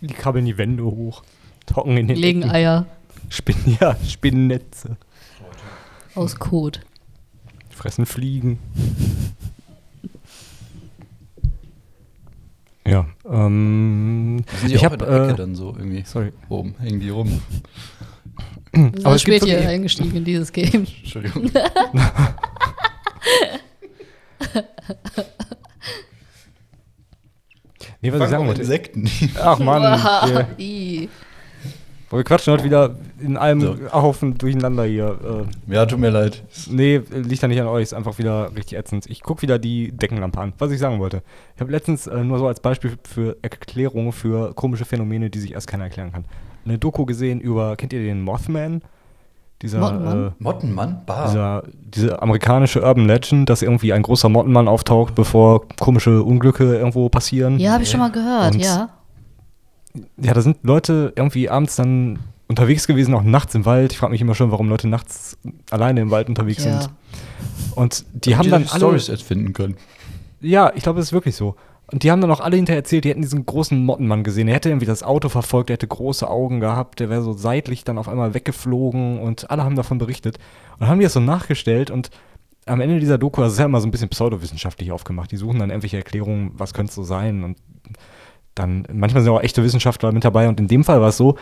Die krabbeln die Wände hoch, trocken in den Legen Ecken. Eier Spinnen, ja, Spinnennetze. aus Kot. Fressen Fliegen. Ja, ähm, Sind die ich auch habe in der Ecke äh, dann so irgendwie sorry. oben, hängen die rum. Wir Aber spät hier eingestiegen in dieses Game. Entschuldigung. Nee, was ich sagen wollte. Insekten. Ach Mann, wir, Ih. boah, wir quatschen heute wieder in einem So. Haufen durcheinander hier. Äh, Ja, tut mir leid. nee, liegt da nicht an euch, ist einfach wieder richtig ätzend. Ich gucke wieder die Deckenlampe an. Was ich sagen wollte. Ich habe letztens äh, nur so als Beispiel für Erklärung für komische Phänomene, die sich erst keiner erklären kann. Eine Doku gesehen über, kennt ihr den Mothman? Dieser, Mottenmann? äh, Mottenmann? Bar. dieser, diese amerikanische Urban Legend, dass irgendwie ein großer Mottenmann auftaucht, bevor komische Unglücke irgendwo passieren. Ja, habe ich schon mal gehört, Und- ja. Ja, da sind Leute irgendwie abends dann unterwegs gewesen, auch nachts im Wald. Ich frage mich immer schon, warum Leute nachts alleine im Wald unterwegs Ja. sind. Und die haben dann alle. Stories erfinden können. Ja, ich glaube, das ist wirklich so. Und die haben dann auch alle hinterher erzählt, die hätten diesen großen Mottenmann gesehen. Er hätte irgendwie das Auto verfolgt, er hätte große Augen gehabt, der wäre so seitlich dann auf einmal weggeflogen und alle haben davon berichtet. Und haben die das so nachgestellt und am Ende dieser Doku, also es ist ja immer so ein bisschen pseudowissenschaftlich aufgemacht. Die suchen dann irgendwelche Erklärungen, was könnte es so sein und dann, manchmal sind auch echte Wissenschaftler mit dabei und in dem Fall war es so,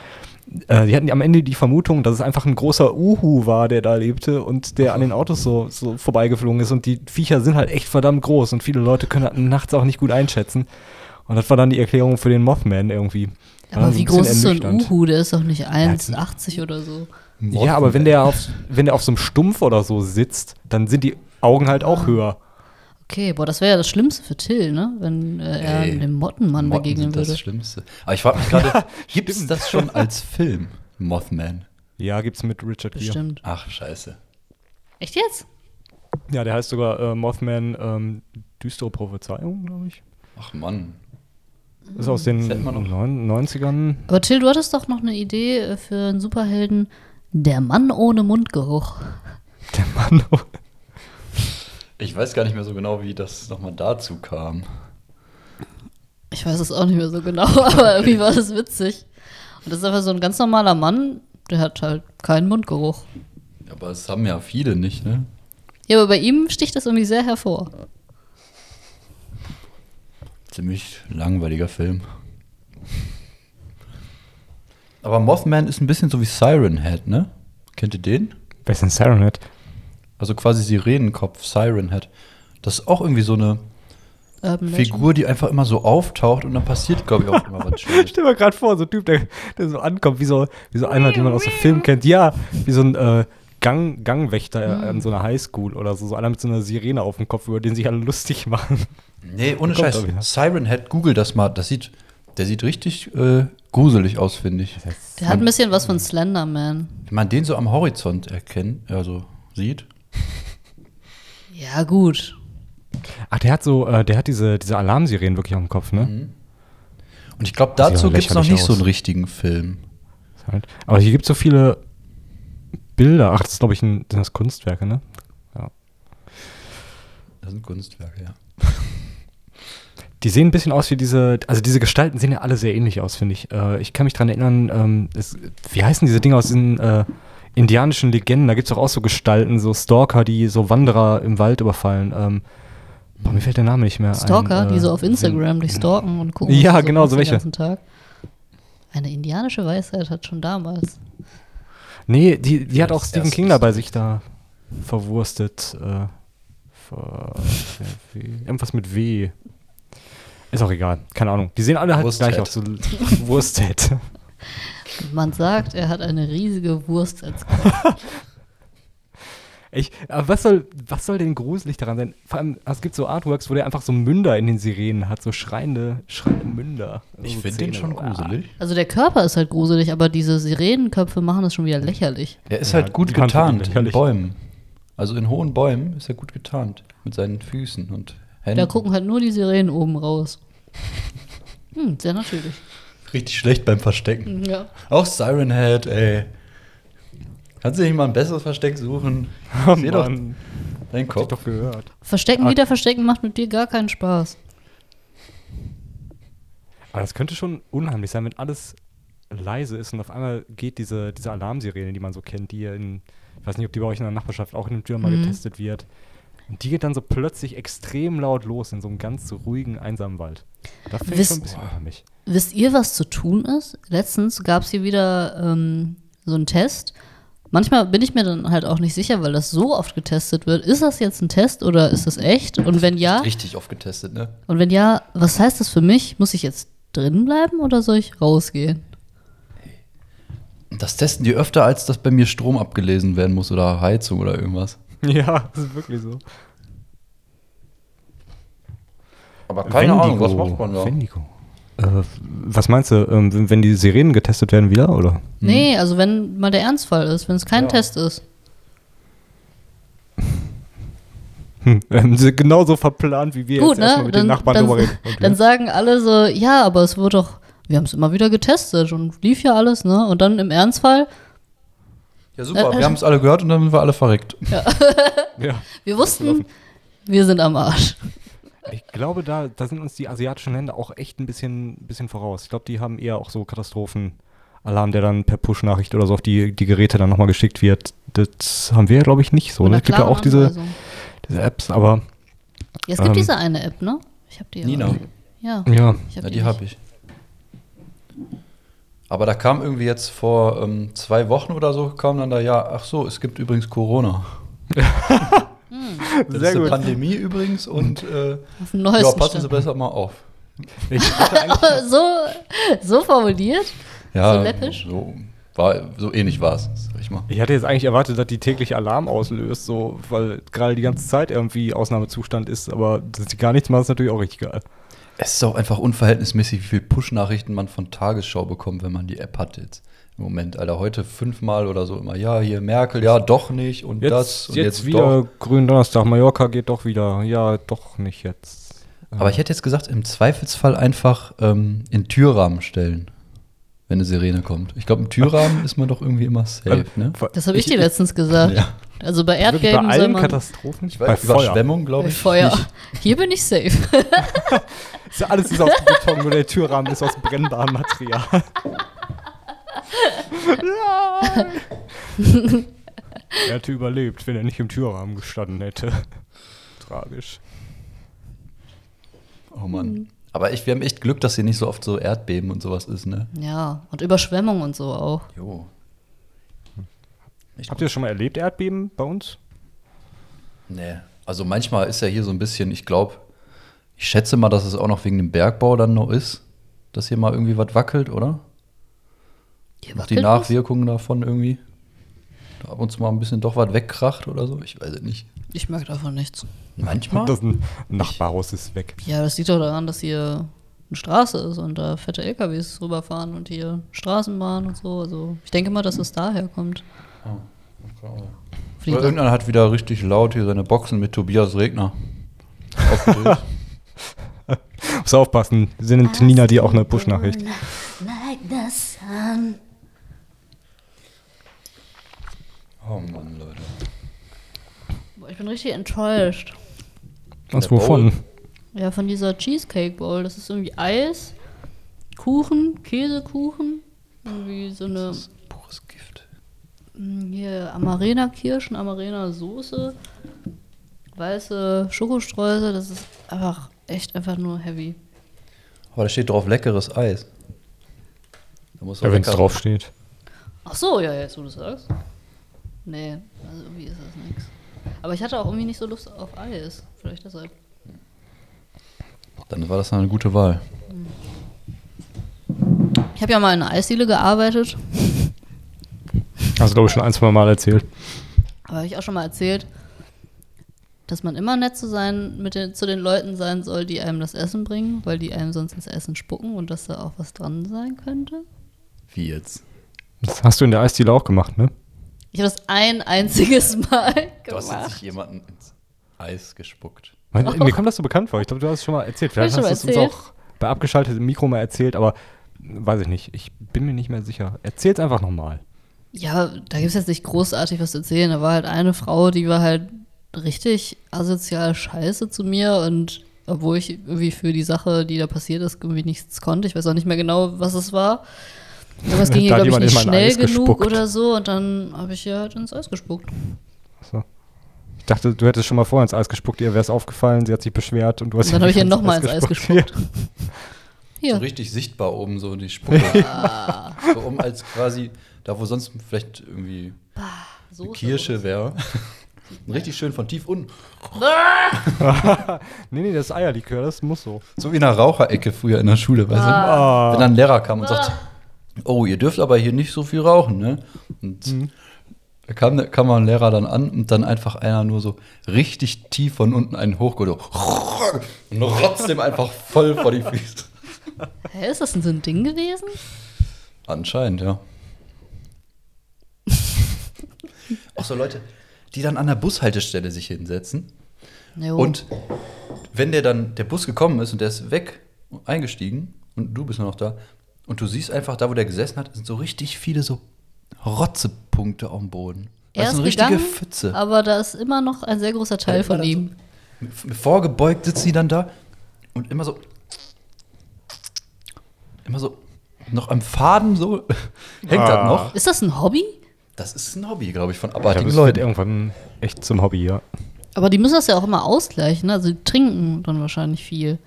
äh, die hatten am Ende die Vermutung, dass es einfach ein großer Uhu war, der da lebte und der an den Autos so, so vorbeigeflogen ist und die Viecher sind halt echt verdammt groß und viele Leute können das nachts auch nicht gut einschätzen. Und das war dann die Erklärung für den Mothman irgendwie. Aber wie groß ist so ein. Uhu? Der ist doch nicht jetzt- 1,80 oder so. Ja, aber wenn der, auf, wenn der auf so einem Stumpf oder so sitzt, dann sind die Augen halt auch höher. Okay, boah, das wäre ja das Schlimmste für Till, ne? Wenn äh, er Ey, dem Mottenmann Motten begegnen sind das würde. Schlimmste. Aber ich frage mich gerade, gibt es das schon als Film? Mothman. Ja, gibt's mit Richard Gere. Bestimmt. Ach, scheiße. Echt jetzt? Ja, der heißt sogar äh, Mothman ähm, Düstere Prophezeiung, glaube ich. Ach Mann. Ist aus den Das hätte man noch. neun- 90ern. Aber Till, du hattest doch noch eine Idee äh, für einen Superhelden. Der Mann ohne Mundgeruch. Der Mann. Ich weiß gar nicht mehr so genau, wie das nochmal dazu kam. Ich weiß es auch nicht mehr so genau, aber irgendwie war das witzig. Und das ist einfach so ein ganz normaler Mann, der hat halt keinen Mundgeruch. Aber es haben ja viele nicht, ne? Ja, aber bei ihm sticht das irgendwie sehr hervor. Ziemlich langweiliger Film. Aber Mothman ist ein bisschen so wie Siren Head, ne? Kennt ihr den? Wer ist denn Sirenhead? Also quasi Sirenenkopf, Siren Head. Das ist auch irgendwie so eine Urban Legend. Figur, die einfach immer so auftaucht und dann passiert, glaube ich, auch immer was Schönes. Stell dir mal gerade vor, so ein Typ, der, der so ankommt, wie so, wie so einer, den man aus dem Film kennt. Ja, wie so ein äh, Gang, Gangwächter an so einer Highschool oder so. So einer mit so einer Sirene auf dem Kopf, über den sich alle lustig machen. Nee, ohne Kommt Scheiß. wieder. Siren Head, google das mal. Das sieht, der sieht richtig äh, gruselig aus, finde ich. Der hat ein bisschen was von Slenderman. Wenn man den so am Horizont erkennt, also sieht. Ja, gut. Ach, der hat so, äh, der hat diese, diese Alarmsirenen wirklich auf dem Kopf, ne? Und ich glaube, dazu gibt es noch nicht so einen aus. richtigen Film. Ist Halt. Aber hier gibt es so viele Bilder. Ach, das ist, glaube ich, ein, sind das Kunstwerke, ne? Ja. Das sind Kunstwerke, ja. Die sehen ein bisschen aus wie diese, also diese Gestalten sehen ja alle sehr ähnlich aus, finde ich. Äh, ich kann mich dran erinnern, ähm, es, wie heißen diese Dinge aus diesen äh, indianischen Legenden? Da gibt es auch, auch so Gestalten, so Stalker, die so Wanderer im Wald überfallen. Ähm, Boah, mir fällt der Name nicht mehr Stalker, ein. die so äh, auf Instagram dich stalken und gucken. Ja, du genau, so den welche. ganzen Tag. Eine indianische Weisheit hat schon damals. Nee, die, die hat auch Stephen King da bei ist- sich da verwurstet. Äh, ver, irgendwas mit W. Ist auch egal, keine Ahnung. Die sehen alle halt Wursthead. gleich aus, so Wursthead. Man sagt, er hat eine riesige Wurst als Kopf. Ich, aber was soll, was soll denn gruselig daran sein? Vor allem, es gibt so Artworks, wo der einfach so Münder in den Sirenen hat, so schreiende, schreiende Münder. Ich So finde den schon gruselig. Also der Körper ist halt gruselig, aber diese Sirenenköpfe machen das schon wieder lächerlich. Er ist Ja, halt gut getarnt in. Bäumen. Also in hohen Bäumen ist er gut getarnt. Mit seinen Füßen und Händen. Da gucken halt nur die Sirenen oben raus. Hm, sehr natürlich. Richtig schlecht beim Verstecken. Ja. Auch Siren Head, ey. Kannst du nicht mal ein besseres Versteck suchen? Oh seh doch deinen hab ich Kopf. doch gehört. Verstecken, Ah. wieder verstecken macht mit dir gar keinen Spaß. Aber das könnte schon unheimlich sein, wenn alles leise ist und auf einmal geht diese, diese Alarmsirene, die man so kennt, die in, ich weiß nicht, ob die bei euch in der Nachbarschaft auch in dem Tür mal Mhm. getestet wird. Und die geht dann so plötzlich extrem laut los in so einem ganz ruhigen, einsamen Wald. Da finde ich schon ein bisschen unheimlich. Wisst ihr, was zu tun ist? Letztens gab es hier wieder ähm, so einen Test. Manchmal bin ich mir dann halt auch nicht sicher, weil das so oft getestet wird. Ist das jetzt ein Test oder ist das echt? Und wenn ja, Richtig oft getestet, ne? und wenn ja, was heißt das für mich? Muss ich jetzt drin bleiben oder soll ich rausgehen? Das testen die öfter, als dass bei mir Strom abgelesen werden muss oder Heizung oder irgendwas. Ja, das ist wirklich so. Aber Wendigo. Wendigo. Äh, was meinst du, ähm, wenn- wenn die Sirenen getestet werden wieder, oder? Nee, also wenn mal der Ernstfall ist, wenn es kein Ja. Test ist. Hm, ähm, sie- genauso verplant, wie wir Gut, jetzt erstmal ne? mit den Dann, Nachbarn dann, drüber reden. Okay. dann sagen alle so, ja, aber es wird doch, wir haben es immer wieder getestet und lief ja alles, ne? Und dann im Ernstfall, Ja, super. Äh, äh, wir haben es alle gehört und dann sind wir alle verreckt. ja. wir wussten, wir sind am Arsch. Ich glaube, da, da sind uns die asiatischen Länder auch echt ein bisschen, bisschen voraus. Ich glaube, die haben eher auch so Katastrophenalarm, der dann per Push-Nachricht oder so auf die, die Geräte dann nochmal geschickt wird. Das haben wir, glaube ich, nicht so. Ne? Es gibt ja auch diese, diese Apps, aber Ja, es gibt Ähm, diese eine App, ne? Ich habe die Nina. aber. Ja, ja. ich hab Ja, die, die habe ich. Aber da kam irgendwie jetzt vor ähm, zwei Wochen oder so, kam dann da, ja, ach so, es gibt übrigens Corona. Das Sehr ist eine gut. Pandemie übrigens und äh, ja, passen Sie Stand. besser mal auf. So, so formuliert? Ja, So läppisch? So, war, so ähnlich war es, sag ich mal. ich hatte jetzt eigentlich erwartet, dass die täglich Alarm auslöst, so, weil gerade die ganze Zeit irgendwie Ausnahmezustand ist, aber dass die gar nichts machen, ist natürlich auch richtig geil. Es ist auch einfach unverhältnismäßig, wie viel Push-Nachrichten man von Tagesschau bekommt, wenn man die App hat jetzt. Im Moment, Alter, heute fünfmal oder so immer, ja, hier Merkel, ja, doch nicht und Jetzt, das und jetzt, jetzt, wieder doch. Grünen Donnerstag, Mallorca geht doch wieder. Ja, doch nicht jetzt. Aber ich hätte jetzt gesagt, im Zweifelsfall einfach ähm, in Türrahmen stellen, wenn eine Sirene kommt. Ich glaube, im Türrahmen ist man doch irgendwie immer safe, ne? Das habe ich, dir letztens gesagt. Ja. Also bei Erdbeben bei soll allen man Katastrophen? Ich weiß, bei. Überschwemmung, glaube bei ich. Feuer. nicht. Hier bin ich safe. Ist ja alles ist aus Beton, nur der Türrahmen ist aus brennbarem Material. er hätte überlebt, wenn er nicht im Türrahmen gestanden hätte. Tragisch. Oh Mann. Aber ich, wir haben echt Glück, dass hier nicht so oft so Erdbeben und sowas ist, ne? Ja, und Überschwemmung und so auch. Jo. Echt Habt ihr das schon mal erlebt, Erdbeben bei uns? Nee. Also manchmal ist ja hier so ein bisschen, ich glaube, ich schätze mal, dass es auch noch wegen dem Bergbau dann noch ist, dass hier mal irgendwie was wackelt, oder? Hier Noch die wackelt was? Nachwirkungen davon irgendwie. Da ab und zu mal ein bisschen doch was wegkracht oder so. Ich weiß es nicht. Ich merke davon nichts. Manchmal? Das ein Nachbarhaus ist weg. Ja, das liegt doch daran, dass hier eine Straße ist und da fette LKWs rüberfahren und hier Straßenbahn und so. Also ich denke mal, dass es daher kommt. Oder irgendeiner hat wieder richtig laut hier seine Boxen mit Tobias Regner. Muss aufpassen, sind Nina dir auch eine Push-Nachricht. Like the sun. oh Mann, Leute. Boah, ich bin richtig enttäuscht. Was wovon? Ja, von dieser Cheesecake Bowl. Das ist irgendwie Eis, Kuchen, Käsekuchen, irgendwie so eine Pures Gift. Mm, hier Amarena Kirschen, Amarena Soße, weiße Schokostreusel, das ist einfach echt einfach nur heavy. Aber da steht drauf leckeres Eis. Da muss Ja, wenn es lecker- draufsteht. Ach so, ja, jetzt wo du sagst. Nee, also irgendwie ist das nichts. Aber ich hatte auch irgendwie nicht so Lust auf Eis. Vielleicht deshalb. Dann war das eine gute Wahl. Ich habe ja mal in einer Eisdiele gearbeitet. Hast du, glaube ich, schon ein, zwei Mal erzählt. Aber habe ich auch schon mal erzählt, dass man immer nett zu sein mit den, zu den Leuten sein soll, die einem das Essen bringen, weil die einem sonst ins Essen spucken und dass da auch was dran sein könnte. Wie jetzt? Das hast du in der Eisdiele auch gemacht, ne? Ich habe das ein einziges Mal Du hast jetzt gemacht. nicht jemanden ins Eis gespuckt. Mein, Mir kommt das so bekannt vor. Ich glaube, du hast es schon mal erzählt. Vielleicht hast du es uns auch bei abgeschaltetem Mikro mal erzählt, aber weiß ich nicht. Ich bin mir nicht mehr sicher. Erzähl's einfach nochmal. Ja, da gibt es jetzt nicht großartig was zu erzählen. Da war halt eine Frau, die war halt richtig asozial scheiße zu mir und obwohl ich irgendwie für die Sache, die da passiert ist, irgendwie nichts konnte. Ich weiß auch nicht mehr genau, was es war. Aber es ging ihr, glaube ich, nicht schnell genug gespuckt. oder so und dann habe ich ihr halt ins Eis gespuckt. So. Ich dachte, du hättest schon mal vorher ins Eis gespuckt, ihr wäre es aufgefallen, sie hat sich beschwert und du hast Und dann habe ich ihr nochmal ins Eis gespuckt. So Hier. richtig sichtbar oben, so die Spucke. so um als quasi, da wo sonst vielleicht irgendwie So eine Kirsche wäre. richtig schön von tief unten. Nee, nee, das ist Eierlikör, das muss so. So wie in einer Raucherecke früher in der Schule, weißt du? Ah. Wenn dann ein Lehrer kam und sagt, oh, ihr dürft aber hier nicht so viel rauchen, ne? Und da kam, kam mal ein Lehrer dann an und dann einfach einer nur so richtig tief von unten einen hochgeholt und rotzt dem einfach voll vor die Füße. Hä, ist das denn so ein Ding gewesen? Anscheinend, ja. Auch so Leute, die dann an der Bushaltestelle sich hinsetzen Jo. und wenn der dann, der Bus gekommen ist und der ist weg, eingestiegen und du bist nur noch da und du siehst einfach da, wo der gesessen hat, sind so richtig viele so Rotzepunkte auf dem Boden. er Das ist eine richtige gegangen, Pfütze. aber da ist immer noch ein sehr großer Teil von ihm. Mit- Vorgebeugt sitzen die dann da und immer so. Immer so. Noch am Faden so. hängt das Ah. noch. Ist das ein Hobby? Das ist ein Hobby, glaube ich, von Ich abartigen das wird Leuten. irgendwann echt zum Hobby, ja. Aber die müssen das ja auch immer ausgleichen. Ne? Also die trinken dann wahrscheinlich viel.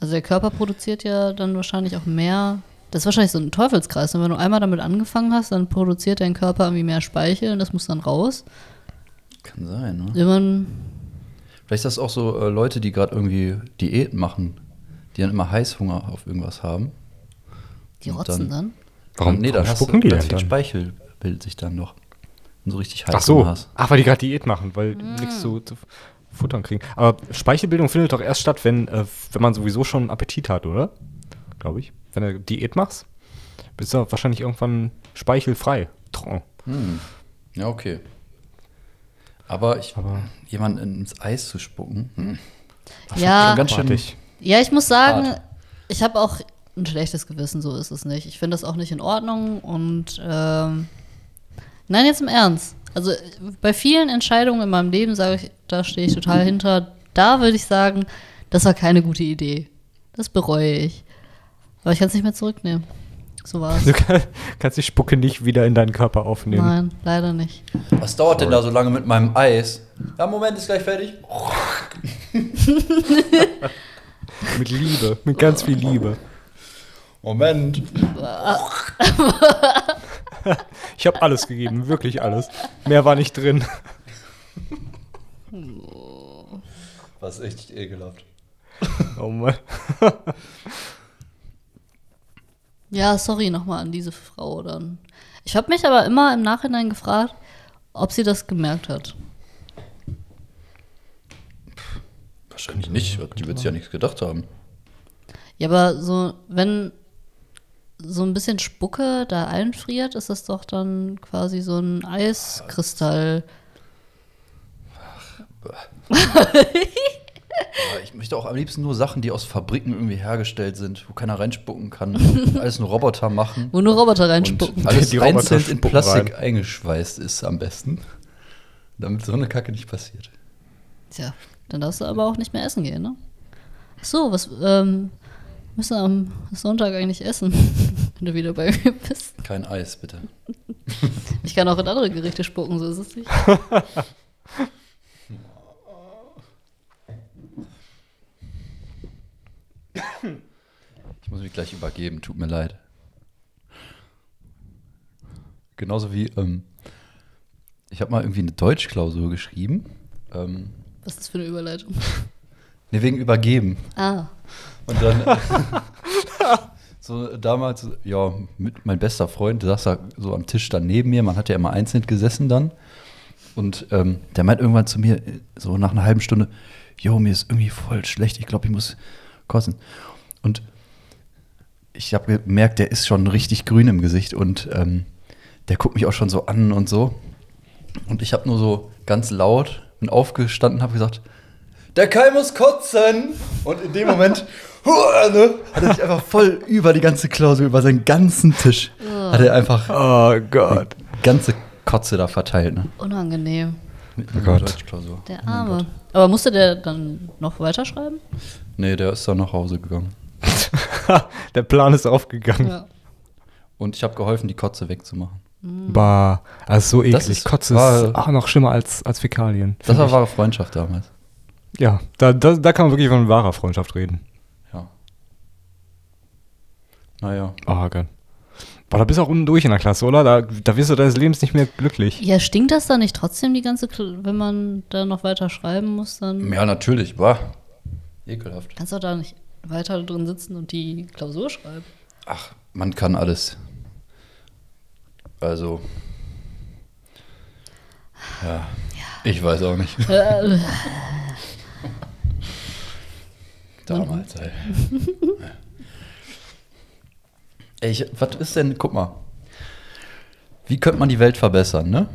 Also der Körper produziert ja dann wahrscheinlich auch mehr. Das ist wahrscheinlich so ein Teufelskreis. Und wenn du einmal damit angefangen hast, dann produziert dein Körper irgendwie mehr Speichel und das muss dann raus. Kann sein, ne? Irgendwann, Vielleicht ist das auch so äh, Leute, die gerade irgendwie Diät machen, die dann immer Heißhunger auf irgendwas haben. die rotzen dann- dann. Warum, nee, dann warum spucken du die ganz denn viel dann? Speichel bildet sich dann noch. Und so richtig Heißhunger Ach so. hast. Ach, weil die gerade Diät machen, weil die nichts zu, zu futtern kriegen. Aber Speichelbildung findet doch erst statt, wenn, äh, wenn man sowieso schon Appetit hat, oder? Glaube ich. Wenn du Diät machst, bist du wahrscheinlich irgendwann speichelfrei. Trocken. Hm. Ja, okay. Aber, ich, Aber- jemanden ins Eis zu spucken, hm. Ja, schon ganz schön. Ja, ich muss sagen, Hart. ich habe auch ein schlechtes Gewissen, so ist es nicht. Ich finde das auch nicht in Ordnung und ähm, nein, jetzt im Ernst. Also bei vielen Entscheidungen in meinem Leben sage ich, da stehe ich total hinter. Da würde ich sagen, das war keine gute Idee. Das bereue ich. Aber ich kann es nicht mehr zurücknehmen. So war es. Du kann, kannst die Spucke nicht wieder in deinen Körper aufnehmen. Nein, leider nicht. Was dauert denn da so lange mit meinem Eis? Ja, Moment, ist gleich fertig. Mit Liebe, mit ganz viel Liebe. Moment. Ich habe alles gegeben, wirklich alles. Mehr war nicht drin. Was echt ekelhaft. Oh Mann. Ja, sorry nochmal an diese Frau dann. Ich habe mich aber immer im Nachhinein gefragt, ob sie das gemerkt hat. Wahrscheinlich nicht. Die wird sich ja nichts gedacht haben. Ja, aber so, wenn so ein bisschen Spucke da einfriert, ist das doch dann quasi so ein Eiskristall. Ich möchte auch am liebsten nur Sachen, die aus Fabriken irgendwie hergestellt sind, wo keiner reinspucken kann. alles nur Roboter machen. Wo nur Roboter Und reinspucken. alles Die Roboter einzeln in Plastik rein. eingeschweißt ist am besten. Damit so eine Kacke nicht passiert. Tja, dann darfst du aber auch nicht mehr essen gehen, ne? Ach so, was ähm, müssen wir am Sonntag eigentlich essen, wenn du wieder bei mir bist. Kein Eis, bitte. Ich kann auch in andere Gerichte spucken, so ist es nicht. Ich muss mich gleich übergeben, tut mir leid. Genauso wie, ähm, ich habe mal irgendwie eine Deutschklausur geschrieben. Ähm, Was ist das für eine Überleitung? ne, wegen übergeben. Ah. Und dann. so damals, ja, mit mein bester Freund, saß da so am Tisch dann neben mir, man hat ja immer einzeln gesessen dann. Und ähm, der meint irgendwann zu mir, so nach einer halben Stunde, jo, mir ist irgendwie voll schlecht, ich glaube, ich muss kotzen. Und ich habe gemerkt, der ist schon richtig grün im Gesicht und ähm, der guckt mich auch schon so an und so. Und ich habe nur so ganz laut und aufgestanden habe gesagt, der Kai muss kotzen. Und in dem Moment ne, hat er sich einfach voll über die ganze Klausel, über seinen ganzen Tisch, hat er einfach Oh Gott. die ganze Kotze da verteilt. Ne? Unangenehm. Mit Oh Gott. Der Oh Arme. Gott. Aber musste der dann noch weiterschreiben? Nee, der ist dann nach Hause gegangen. Der Plan ist aufgegangen. Ja. Und ich habe geholfen, die Kotze wegzumachen. Bah, also so Das eklig. ist- Kotze war- ist ach, noch schlimmer als, als Fäkalien. Das war ich. wahre Freundschaft damals. Ja, da, da, da kann man wirklich von wahrer Freundschaft reden. Ja. Naja. Oh Gott. Boah, da bist du auch unten durch in der Klasse, oder? Da, da wirst du deines Lebens nicht mehr glücklich. ja, stinkt das dann nicht trotzdem die ganze, Kl wenn man da noch weiter schreiben muss, dann Ja, natürlich, war. Ekelhaft. kannst du da nicht weiter drin sitzen und die Klausur schreiben. Ach, man kann alles. Also. Ja. Ich weiß auch nicht. Äh, Damals, ey. ey ich, was ist denn, guck mal. Wie könnte man die Welt verbessern, ne?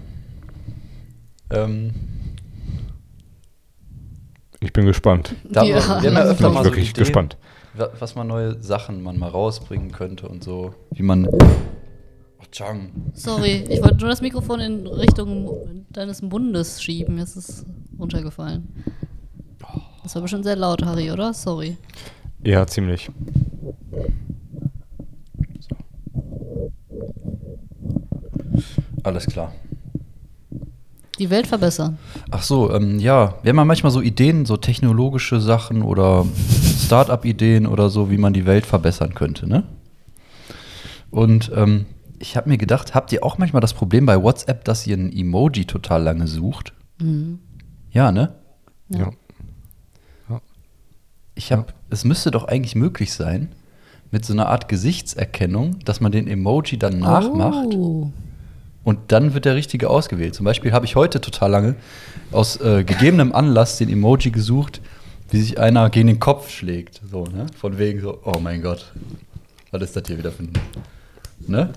Ähm, Ich bin gespannt. da Ja, wir haben ja öfter Bin mal so wirklich Ideen, gespannt. wa- was man neue Sachen man mal rausbringen könnte und so. Wie man. Oh, Chang. sorry, ich wollte nur das Mikrofon in Richtung deines Mundes schieben. Jetzt ist es runtergefallen. Das war bestimmt sehr laut, Harry, oder? Sorry. Ja, ziemlich. Alles klar. Die Welt verbessern. Ach so, ähm, ja, wir haben ja manchmal so Ideen, so technologische Sachen oder Start-up-Ideen oder so, wie man die Welt verbessern könnte, ne? Und ähm, ich habe mir gedacht, habt ihr auch manchmal das Problem bei WhatsApp, dass ihr ein Emoji total lange sucht? Mhm. Ja, ne? Ja. Ich habe, es müsste doch eigentlich möglich sein, mit so einer Art Gesichtserkennung, dass man den Emoji dann nachmacht Oh. Und dann wird der richtige ausgewählt. Zum Beispiel habe ich heute total lange aus äh, gegebenem Anlass den Emoji gesucht, wie sich einer gegen den Kopf schlägt. So, ne? Von wegen so, oh mein Gott, was ist das hier wieder für ein. Ne?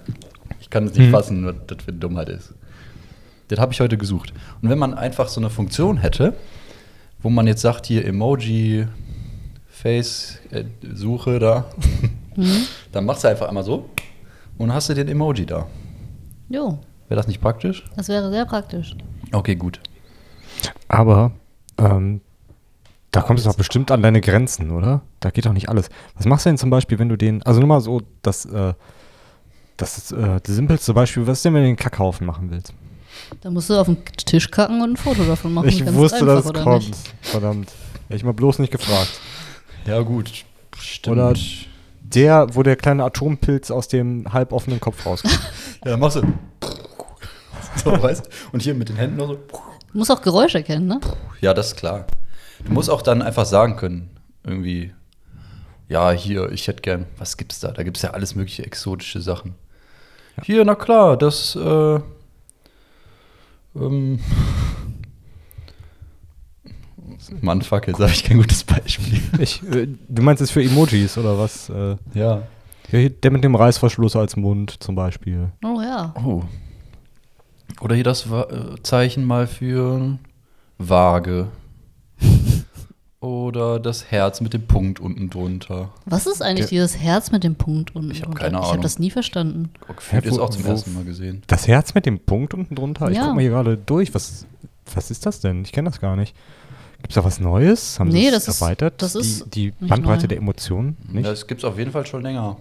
Ich kann es nicht Hm. fassen, was das für eine Dummheit ist. Das habe ich heute gesucht. Und wenn man einfach so eine Funktion hätte, wo man jetzt sagt, hier Emoji, Face, äh, Suche da, Mhm. dann machst du einfach einmal so und hast du den Emoji da. Jo, Wäre das nicht praktisch? das wäre sehr praktisch. Okay, gut. Aber ähm, da kommt es doch bestimmt an deine Grenzen, oder? Da geht doch nicht alles. Was machst du denn zum Beispiel, wenn du den, also nur mal so, das, äh, das ist äh, das simpelste Beispiel, was ist denn, wenn du den Kackhaufen machen willst? Da musst du auf den Tisch kacken und ein Foto davon machen. ich Ganz wusste, einfach, dass es kommt. nicht? Verdammt. Hätte ich mal bloß nicht gefragt. Ja, gut. Stimmt. Oder der, wo der kleine Atompilz aus dem halboffenen Kopf rauskommt. Ja, dann machst du. So, weißt Und hier mit den Händen nur so. Du musst auch Geräusche erkennen, ne? Ja, das ist klar. Du musst auch dann einfach sagen können, irgendwie, ja, hier, ich hätte gern, was gibt's da? Da gibt's ja alles mögliche exotische Sachen. Hier, na klar, das, äh, ähm, Mann, fuck, jetzt habe ich kein gutes Beispiel. Ich, äh, du meinst es für Emojis oder was? Äh, Ja. ja, der mit dem Reißverschluss als Mund zum Beispiel. Oh ja. Oh. Oder hier das äh, Zeichen mal für Waage. Oder das Herz mit dem Punkt unten drunter. Was ist eigentlich Der- dieses Herz mit dem Punkt unten Ich hab drunter? keine Ich habe Ahnung. das nie verstanden. Gefühlt ist wo- auch zum ersten Mal gesehen. Das Herz mit dem Punkt unten drunter? Ich Ja. guck mal hier gerade durch. Was, was ist das denn? Ich kenne das gar nicht. Gibt es da was Neues? Haben Nee, sie das es ist- erweitert? das ist die, die Bandbreite neu. der Emotionen? Nicht? Das gibt's auf jeden Fall schon länger.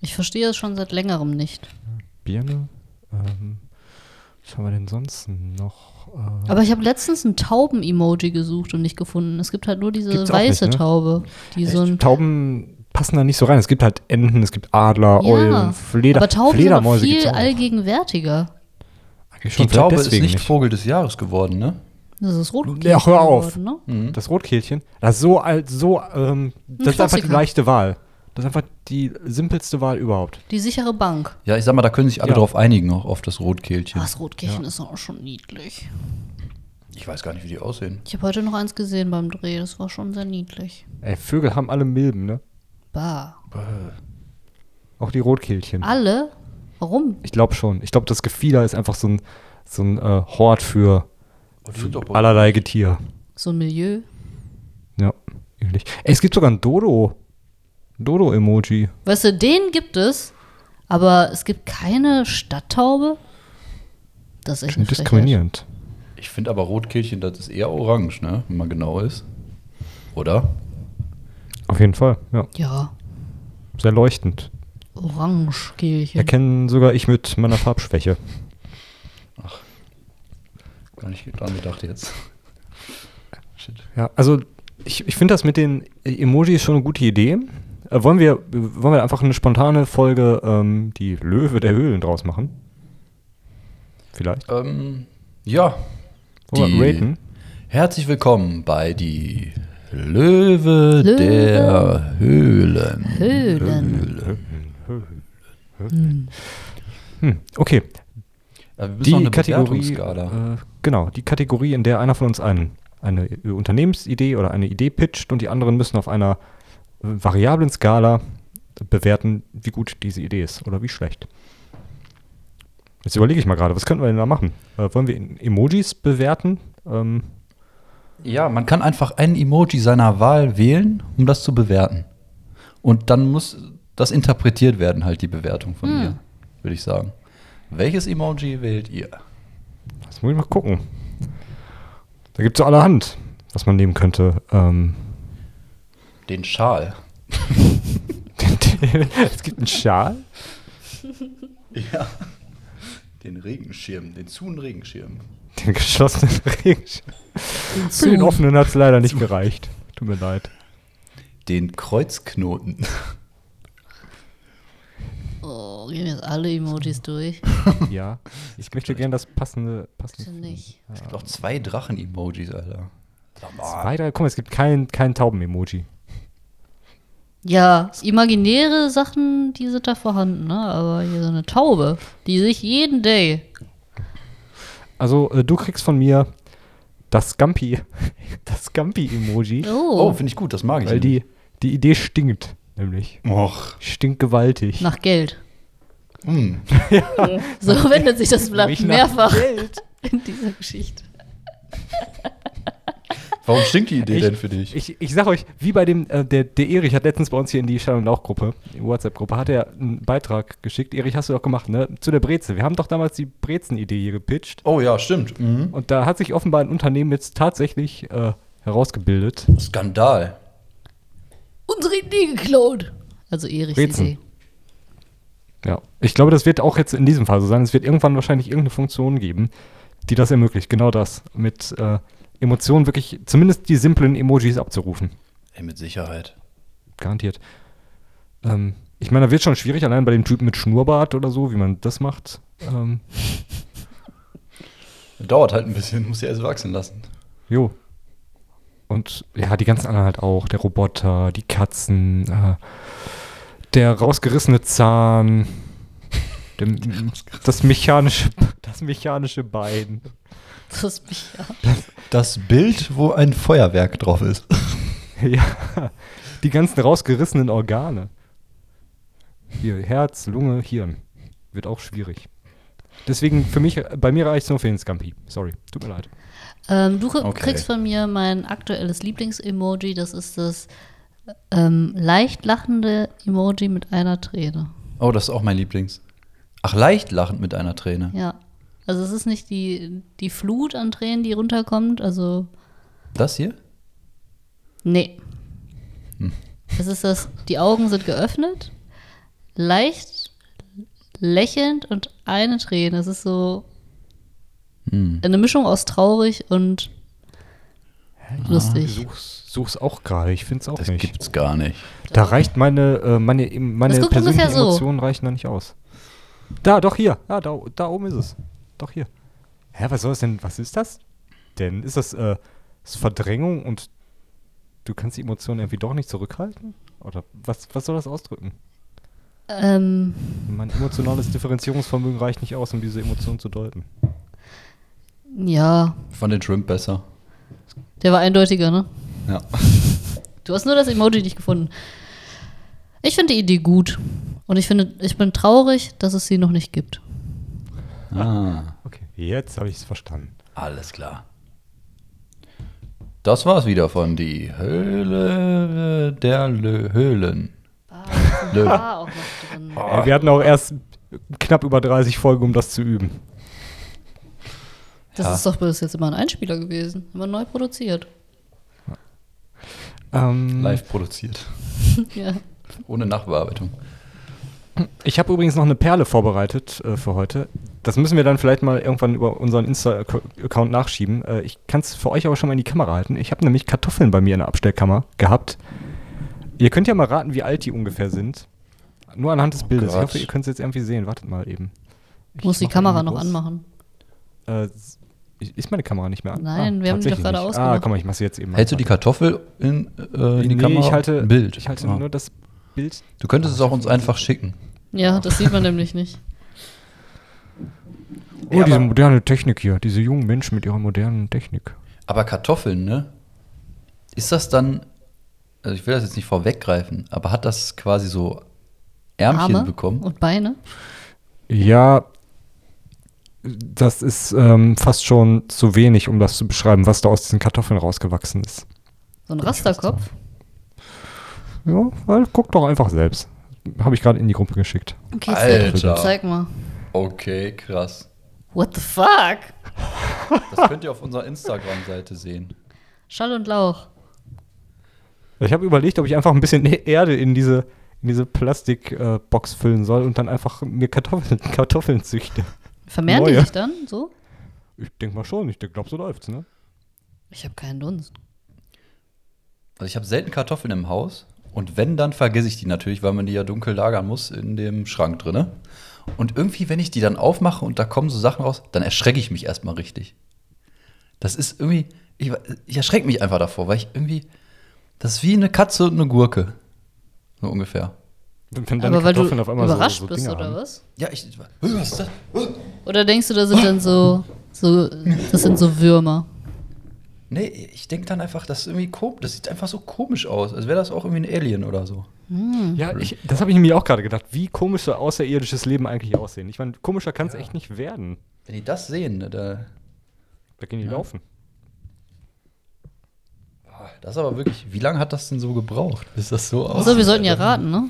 Ich verstehe es schon seit längerem nicht. Birne? Ähm, was haben wir denn sonst noch? Äh, Aber ich habe letztens ein Tauben-Emoji gesucht und nicht gefunden. Es gibt halt nur diese Gibt's weiße nicht, ne? Taube, die so ein. Tauben passen da nicht so rein. Es gibt halt Enten, es gibt Adler, Eulen, Fleder, aber Tauben sind Fledermäuse gibt's viel allgegenwärtiger. Eigentlich Die schon, vielleicht Taube ist deswegen nicht Vogel des Jahres geworden, ne? Das ist rot. Ja, hör auf. ne? Das Rotkehlchen, das ist so alt, so, ähm, das ist einfach die leichte Wahl. Das ist einfach die simpelste Wahl überhaupt. Die sichere Bank. Ja, ich sag mal, da können sich alle Ja. drauf einigen, auch auf das Rotkehlchen. Das Rotkehlchen ist auch schon niedlich. Ich weiß gar nicht, wie die aussehen. Ich habe heute noch eins gesehen beim Dreh. Das war schon sehr niedlich. Ey, Vögel haben alle Milben, ne? Bah. Auch die Rotkehlchen. Alle? Warum? Ich glaube schon. Ich glaube, das Gefieder ist einfach so ein, so ein äh, Hort für sind doch allerlei Getier. So ein Milieu. Ja, ähnlich. Ey, es gibt sogar ein Dodo. Dodo-Emoji. Weißt du, den gibt es, aber es gibt keine Stadttaube. Das ist echt diskriminierend. Ich finde aber Rotkehlchen, das ist eher orange, ne? Wenn man genau ist. Oder? Auf jeden Fall, ja. Ja, Sehr leuchtend. Orangekehlchen. Erkennen sogar ich mit meiner Farbschwäche. Gar nicht dran gedacht jetzt. Shit. Ja, also ich, ich finde das mit den Emojis schon eine gute Idee. Äh, wollen, wir, wollen wir einfach eine spontane Folge ähm, die Löwe der Höhlen draus machen? Vielleicht. Ähm, ja. Wollen wir Die- raten? Herzlich willkommen bei die Löwe, Löwe. der Höhlen. Höhlen. Höhle. Hm, okay, Ja, wir müssen noch die eine Kategorie, äh, genau, die Kategorie, in der einer von uns einen, eine Unternehmensidee oder eine Idee pitcht und die anderen müssen auf einer äh, variablen Skala bewerten, wie gut diese Idee ist oder wie schlecht. Jetzt überlege ich mal gerade, was könnten wir denn da machen? Äh, wollen wir Emojis bewerten? Ähm, Ja, man kann einfach ein Emoji seiner Wahl wählen, um das zu bewerten. Und dann muss das interpretiert werden, halt die Bewertung von Hm. mir, würde ich sagen. Welches Emoji wählt ihr? das muss ich mal gucken. Da gibt es so allerhand, was man nehmen könnte. Ähm, Den Schal. es gibt einen Schal. Ja. Den Regenschirm, den zuen Regenschirm. Den geschlossenen Regenschirm. Für den offenen hat es leider nicht gereicht. Tut mir leid. Den Kreuzknoten. Oh, gehen jetzt alle Emojis durch? Ja, ich möchte gerne das passende. passende Bitte nicht. Es gibt auch zwei Drachen-Emojis, Alter. Zwei, drei, guck mal, es gibt kein, kein Tauben-Emoji. Ja, imaginäre Sachen, die sind da vorhanden, ne? Aber hier so eine Taube, die sich jeden Day. Also, äh, du kriegst von mir das Scampi, das Scampi-Emoji, Oh, Oh, finde ich gut, das mag ich. weil die, die Idee stinkt, nämlich. Och. Stinkt gewaltig. nach Geld. Mm. So wendet sich das Blatt mehrfach Geld. in dieser Geschichte. Warum stinkt die Idee Ich- denn für dich? Ich, ich sag euch, wie bei dem, äh, der, der Erich hat letztens bei uns hier in die Schall- und Lauch-Gruppe, die WhatsApp-Gruppe, hat er einen Beitrag geschickt. Erich, hast du doch gemacht, ne? Zu der Brezel. Wir haben doch damals die Brezen-Idee hier gepitcht. oh ja, stimmt. Mhm. Und da hat sich offenbar ein Unternehmen jetzt tatsächlich äh, herausgebildet. Skandal. Unsere Idee geklaut. Also Erichs Brezen. Idee. Ja. Ich glaube, das wird auch jetzt in diesem Fall so sein. Es wird irgendwann wahrscheinlich irgendeine Funktion geben, die das ermöglicht. Genau das. Mit äh, Emotionen wirklich, zumindest die simplen Emojis abzurufen. Ey, mit Sicherheit. Garantiert. Ähm, ich meine, da wird schon schwierig, allein bei dem Typen mit Schnurrbart oder so, wie man das macht. Ähm, Dauert halt ein bisschen, muss ja erst wachsen lassen. jo. Und ja, die ganzen anderen halt auch. Der Roboter, die Katzen, äh, der rausgerissene Zahn, dem, das, mechanische, das mechanische Bein. Das ja. Das Bild, wo ein Feuerwerk drauf ist. ja, die ganzen rausgerissenen Organe. Hier, Herz, Lunge, Hirn. Wird auch schwierig. Deswegen für mich, bei mir reicht es nur für den Scampi. Sorry, tut mir leid. Ähm, du Okay. kriegst von mir mein aktuelles Lieblings-Emoji. Das ist das ähm, leicht lachende Emoji mit einer Träne. Oh, das ist auch mein Lieblings. Ach, leicht lachend mit einer Träne. Ja. Also es ist nicht die, die Flut an Tränen, die runterkommt. Also, Das hier? nee. Hm. Es ist das, die Augen sind geöffnet, leicht lächelnd und eine Träne. Es ist so Hm. eine Mischung aus traurig und Ich lustig. such's, such's auch gerade, ich find's auch Das nicht. gibt's gar nicht. Da reicht meine, äh, meine, meine Das persönlichen ungefähr so. Emotionen reichen da nicht aus. Da, doch hier. Ja, da, da oben ist es. Doch hier. Hä, was soll das denn? Was ist das denn? Ist das, äh, ist Verdrängung und du kannst die Emotionen irgendwie doch nicht zurückhalten? Oder was, was soll das ausdrücken? Ähm, Mein emotionales Differenzierungsvermögen reicht nicht aus, um diese Emotionen zu deuten. ja, Ich fand den Shrimp besser. der war eindeutiger, ne? Ja. Du hast nur das Emoji nicht gefunden. Ich finde die Idee gut. Und ich finde, ich bin traurig, dass es sie noch nicht gibt. Ah, Okay, jetzt habe ich es verstanden. alles klar. Das war's wieder von die Höhle der Lö Höhlen. Lö. War auch noch drin. Ey, wir hatten auch erst knapp über 30 Folgen, um das zu üben. Das Ja. ist doch bis jetzt immer ein Einspieler gewesen. Immer neu produziert. Ähm, Live produziert. ja. Ohne Nachbearbeitung. Ich habe übrigens noch eine Perle vorbereitet äh, für heute. Das müssen wir dann vielleicht mal irgendwann über unseren Insta-Account nachschieben. Äh, ich kann es für euch aber schon mal in die Kamera halten. Ich habe nämlich Kartoffeln bei mir in der Abstellkammer gehabt. Ihr könnt ja mal raten, wie alt die ungefähr sind. Nur anhand des Oh Bildes. Ich Gott. hoffe, ihr könnt es jetzt irgendwie sehen. Wartet mal eben. Ich Muss die Kamera noch anmachen. Äh, ist meine Kamera nicht mehr an? Nein, wir haben die doch gerade nicht. Ah, ausgemacht. komm mal, ich mache sie jetzt eben. Hältst du die. Kartoffel in, äh, in die nee, Kamera? ich halte, Ein Bild. Ich halte Ah. nur das Bild. Du könntest es auch uns einfach schicken. Ja, das sieht man nämlich nicht. Oh, Ja, diese aber- moderne Technik hier. Diese jungen Menschen mit ihrer modernen Technik. Aber Kartoffeln, ne? Ist das dann, also ich will das jetzt nicht vorweggreifen, aber hat das quasi so Ärmchen Arme bekommen? und Beine. Ja, das ist ähm, fast schon zu wenig, um das zu beschreiben, was da aus diesen Kartoffeln rausgewachsen ist. So ein Rasterkopf. Ja, weil guck doch einfach selbst. Habe ich gerade in die Gruppe geschickt. Okay, Alter. Zeig mal. Okay, krass. What the fuck? Das könnt ihr auf unserer Instagram-Seite sehen. Schall und Lauch. Ich habe überlegt, ob ich einfach ein bisschen Erde in diese, in diese Plastikbox füllen soll und dann einfach mir Kartoffeln, Kartoffeln züchte. Vermehren die Neue. sich dann so? Ich denke mal schon. Ich glaube, so läuft's, ne? Ich habe keinen Dunst. Also ich habe selten Kartoffeln im Haus und wenn, dann vergesse ich die natürlich, weil man die ja dunkel lagern muss in dem Schrank drinne. Und irgendwie, wenn ich die dann aufmache und da kommen so Sachen raus, dann erschrecke ich mich erstmal richtig. Das ist irgendwie, ich, ich erschrecke mich einfach davor, weil ich irgendwie, das ist wie eine Katze und eine Gurke. So ungefähr. Wenn, deine Aber weil du Kartoffeln auf einmal überrascht so, so bist, Dinger oder haben. was? Ja, ich, was ist das? Oder denkst du, da sind dann so, so das sind so Würmer? Nee, ich denke dann einfach, das ist irgendwie komisch, das sieht einfach so komisch aus, als wäre das auch irgendwie ein Alien oder so. Ja, ich, das habe ich mir auch gerade gedacht. Wie komisch soll außerirdisches Leben eigentlich aussehen? Ich meine, komischer kann es echt nicht werden. Wenn die das sehen, ne, da, Da gehen die Ja. laufen. das ist aber wirklich, wie lange hat das denn so gebraucht, bis das so aussieht? Achso, wir sollten ja raten, ne?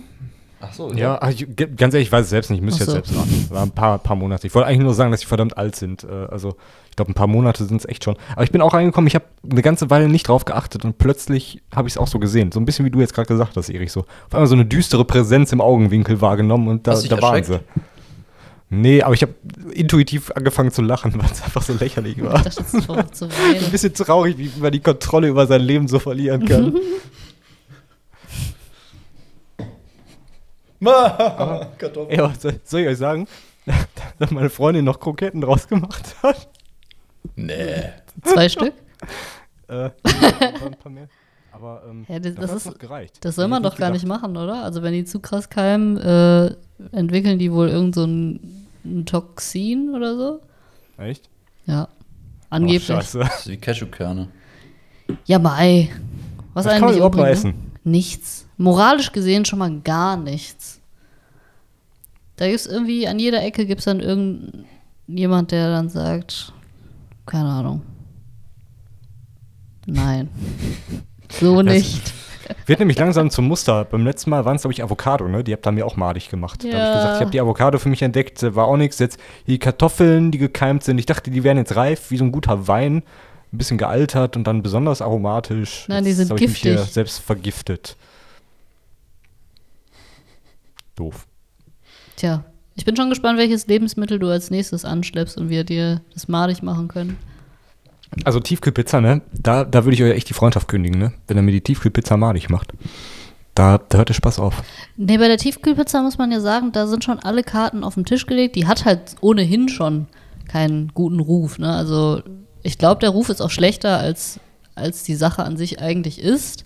Ach so, Ja, ach, ich, ganz ehrlich, ich weiß es selbst nicht. Ich müsste Ach jetzt so. selbst raten. War ein paar, paar Monate. Ich wollte eigentlich nur sagen, dass sie verdammt alt sind. Äh, Also, ich glaube, ein paar Monate sind es echt schon. Aber ich bin auch reingekommen, ich habe eine ganze Weile nicht drauf geachtet und plötzlich habe ich es auch so gesehen. So ein bisschen wie du jetzt gerade gesagt hast, Erich. So. Auf einmal so eine düstere Präsenz im Augenwinkel wahrgenommen und da, Hast da waren sie. Nee, aber ich habe intuitiv angefangen zu lachen, weil es einfach so lächerlich Ich war. das ist zu, zu Ein bisschen traurig, wie man die Kontrolle über sein Leben so verlieren kann. Kartoffeln. Ja, was soll, soll ich euch sagen, dass meine Freundin noch Kroketten draus gemacht hat? Nee. Zwei Stück? Äh, ein paar mehr. Aber ähm, Ja, das- das ist- noch gereicht. Das soll Hätte man doch gar nicht machen, oder? Also wenn die zu krass keimen, äh, entwickeln die wohl irgend so ein, ein Toxin oder so? Echt? Ja. Oh, Angeblich. scheiße. Das ist wie Cashewkerne. ja, Mai. Was, Was eigentlich kann man überhaupt essen? Nichts. Moralisch gesehen schon mal gar nichts. Da gibt es irgendwie, an jeder Ecke gibt es dann irgendjemand, der dann sagt, keine Ahnung. Nein. So Das- nicht. Wird nämlich langsam zum Muster. Beim letzten Mal waren es, glaube ich, Avocado, ne? Die habt ihr mir auch madig gemacht. Da habe ich Ja. gesagt, ich habe die Avocado für mich entdeckt, äh, war auch nichts. Jetzt die Kartoffeln, die gekeimt sind. Ich dachte, die wären jetzt reif, wie so ein guter Wein. Ein bisschen gealtert und dann besonders aromatisch. Nein, die Jetzt sind hab ich mich hier giftig. selbst vergiftet. Doof. Tja, ich bin schon gespannt, welches Lebensmittel du als nächstes anschleppst und wir dir das madig machen können. Also Tiefkühlpizza, ne? Da, da würde ich euch echt die Freundschaft kündigen, ne? Wenn er mir die Tiefkühlpizza madig macht. Da, da hört der Spaß auf. Nee, bei der Tiefkühlpizza muss man ja sagen, da sind schon alle Karten auf den Tisch gelegt. Die hat halt ohnehin schon keinen guten Ruf. Ne? Also ich glaube, der Ruf ist auch schlechter, als, als die Sache an sich eigentlich ist.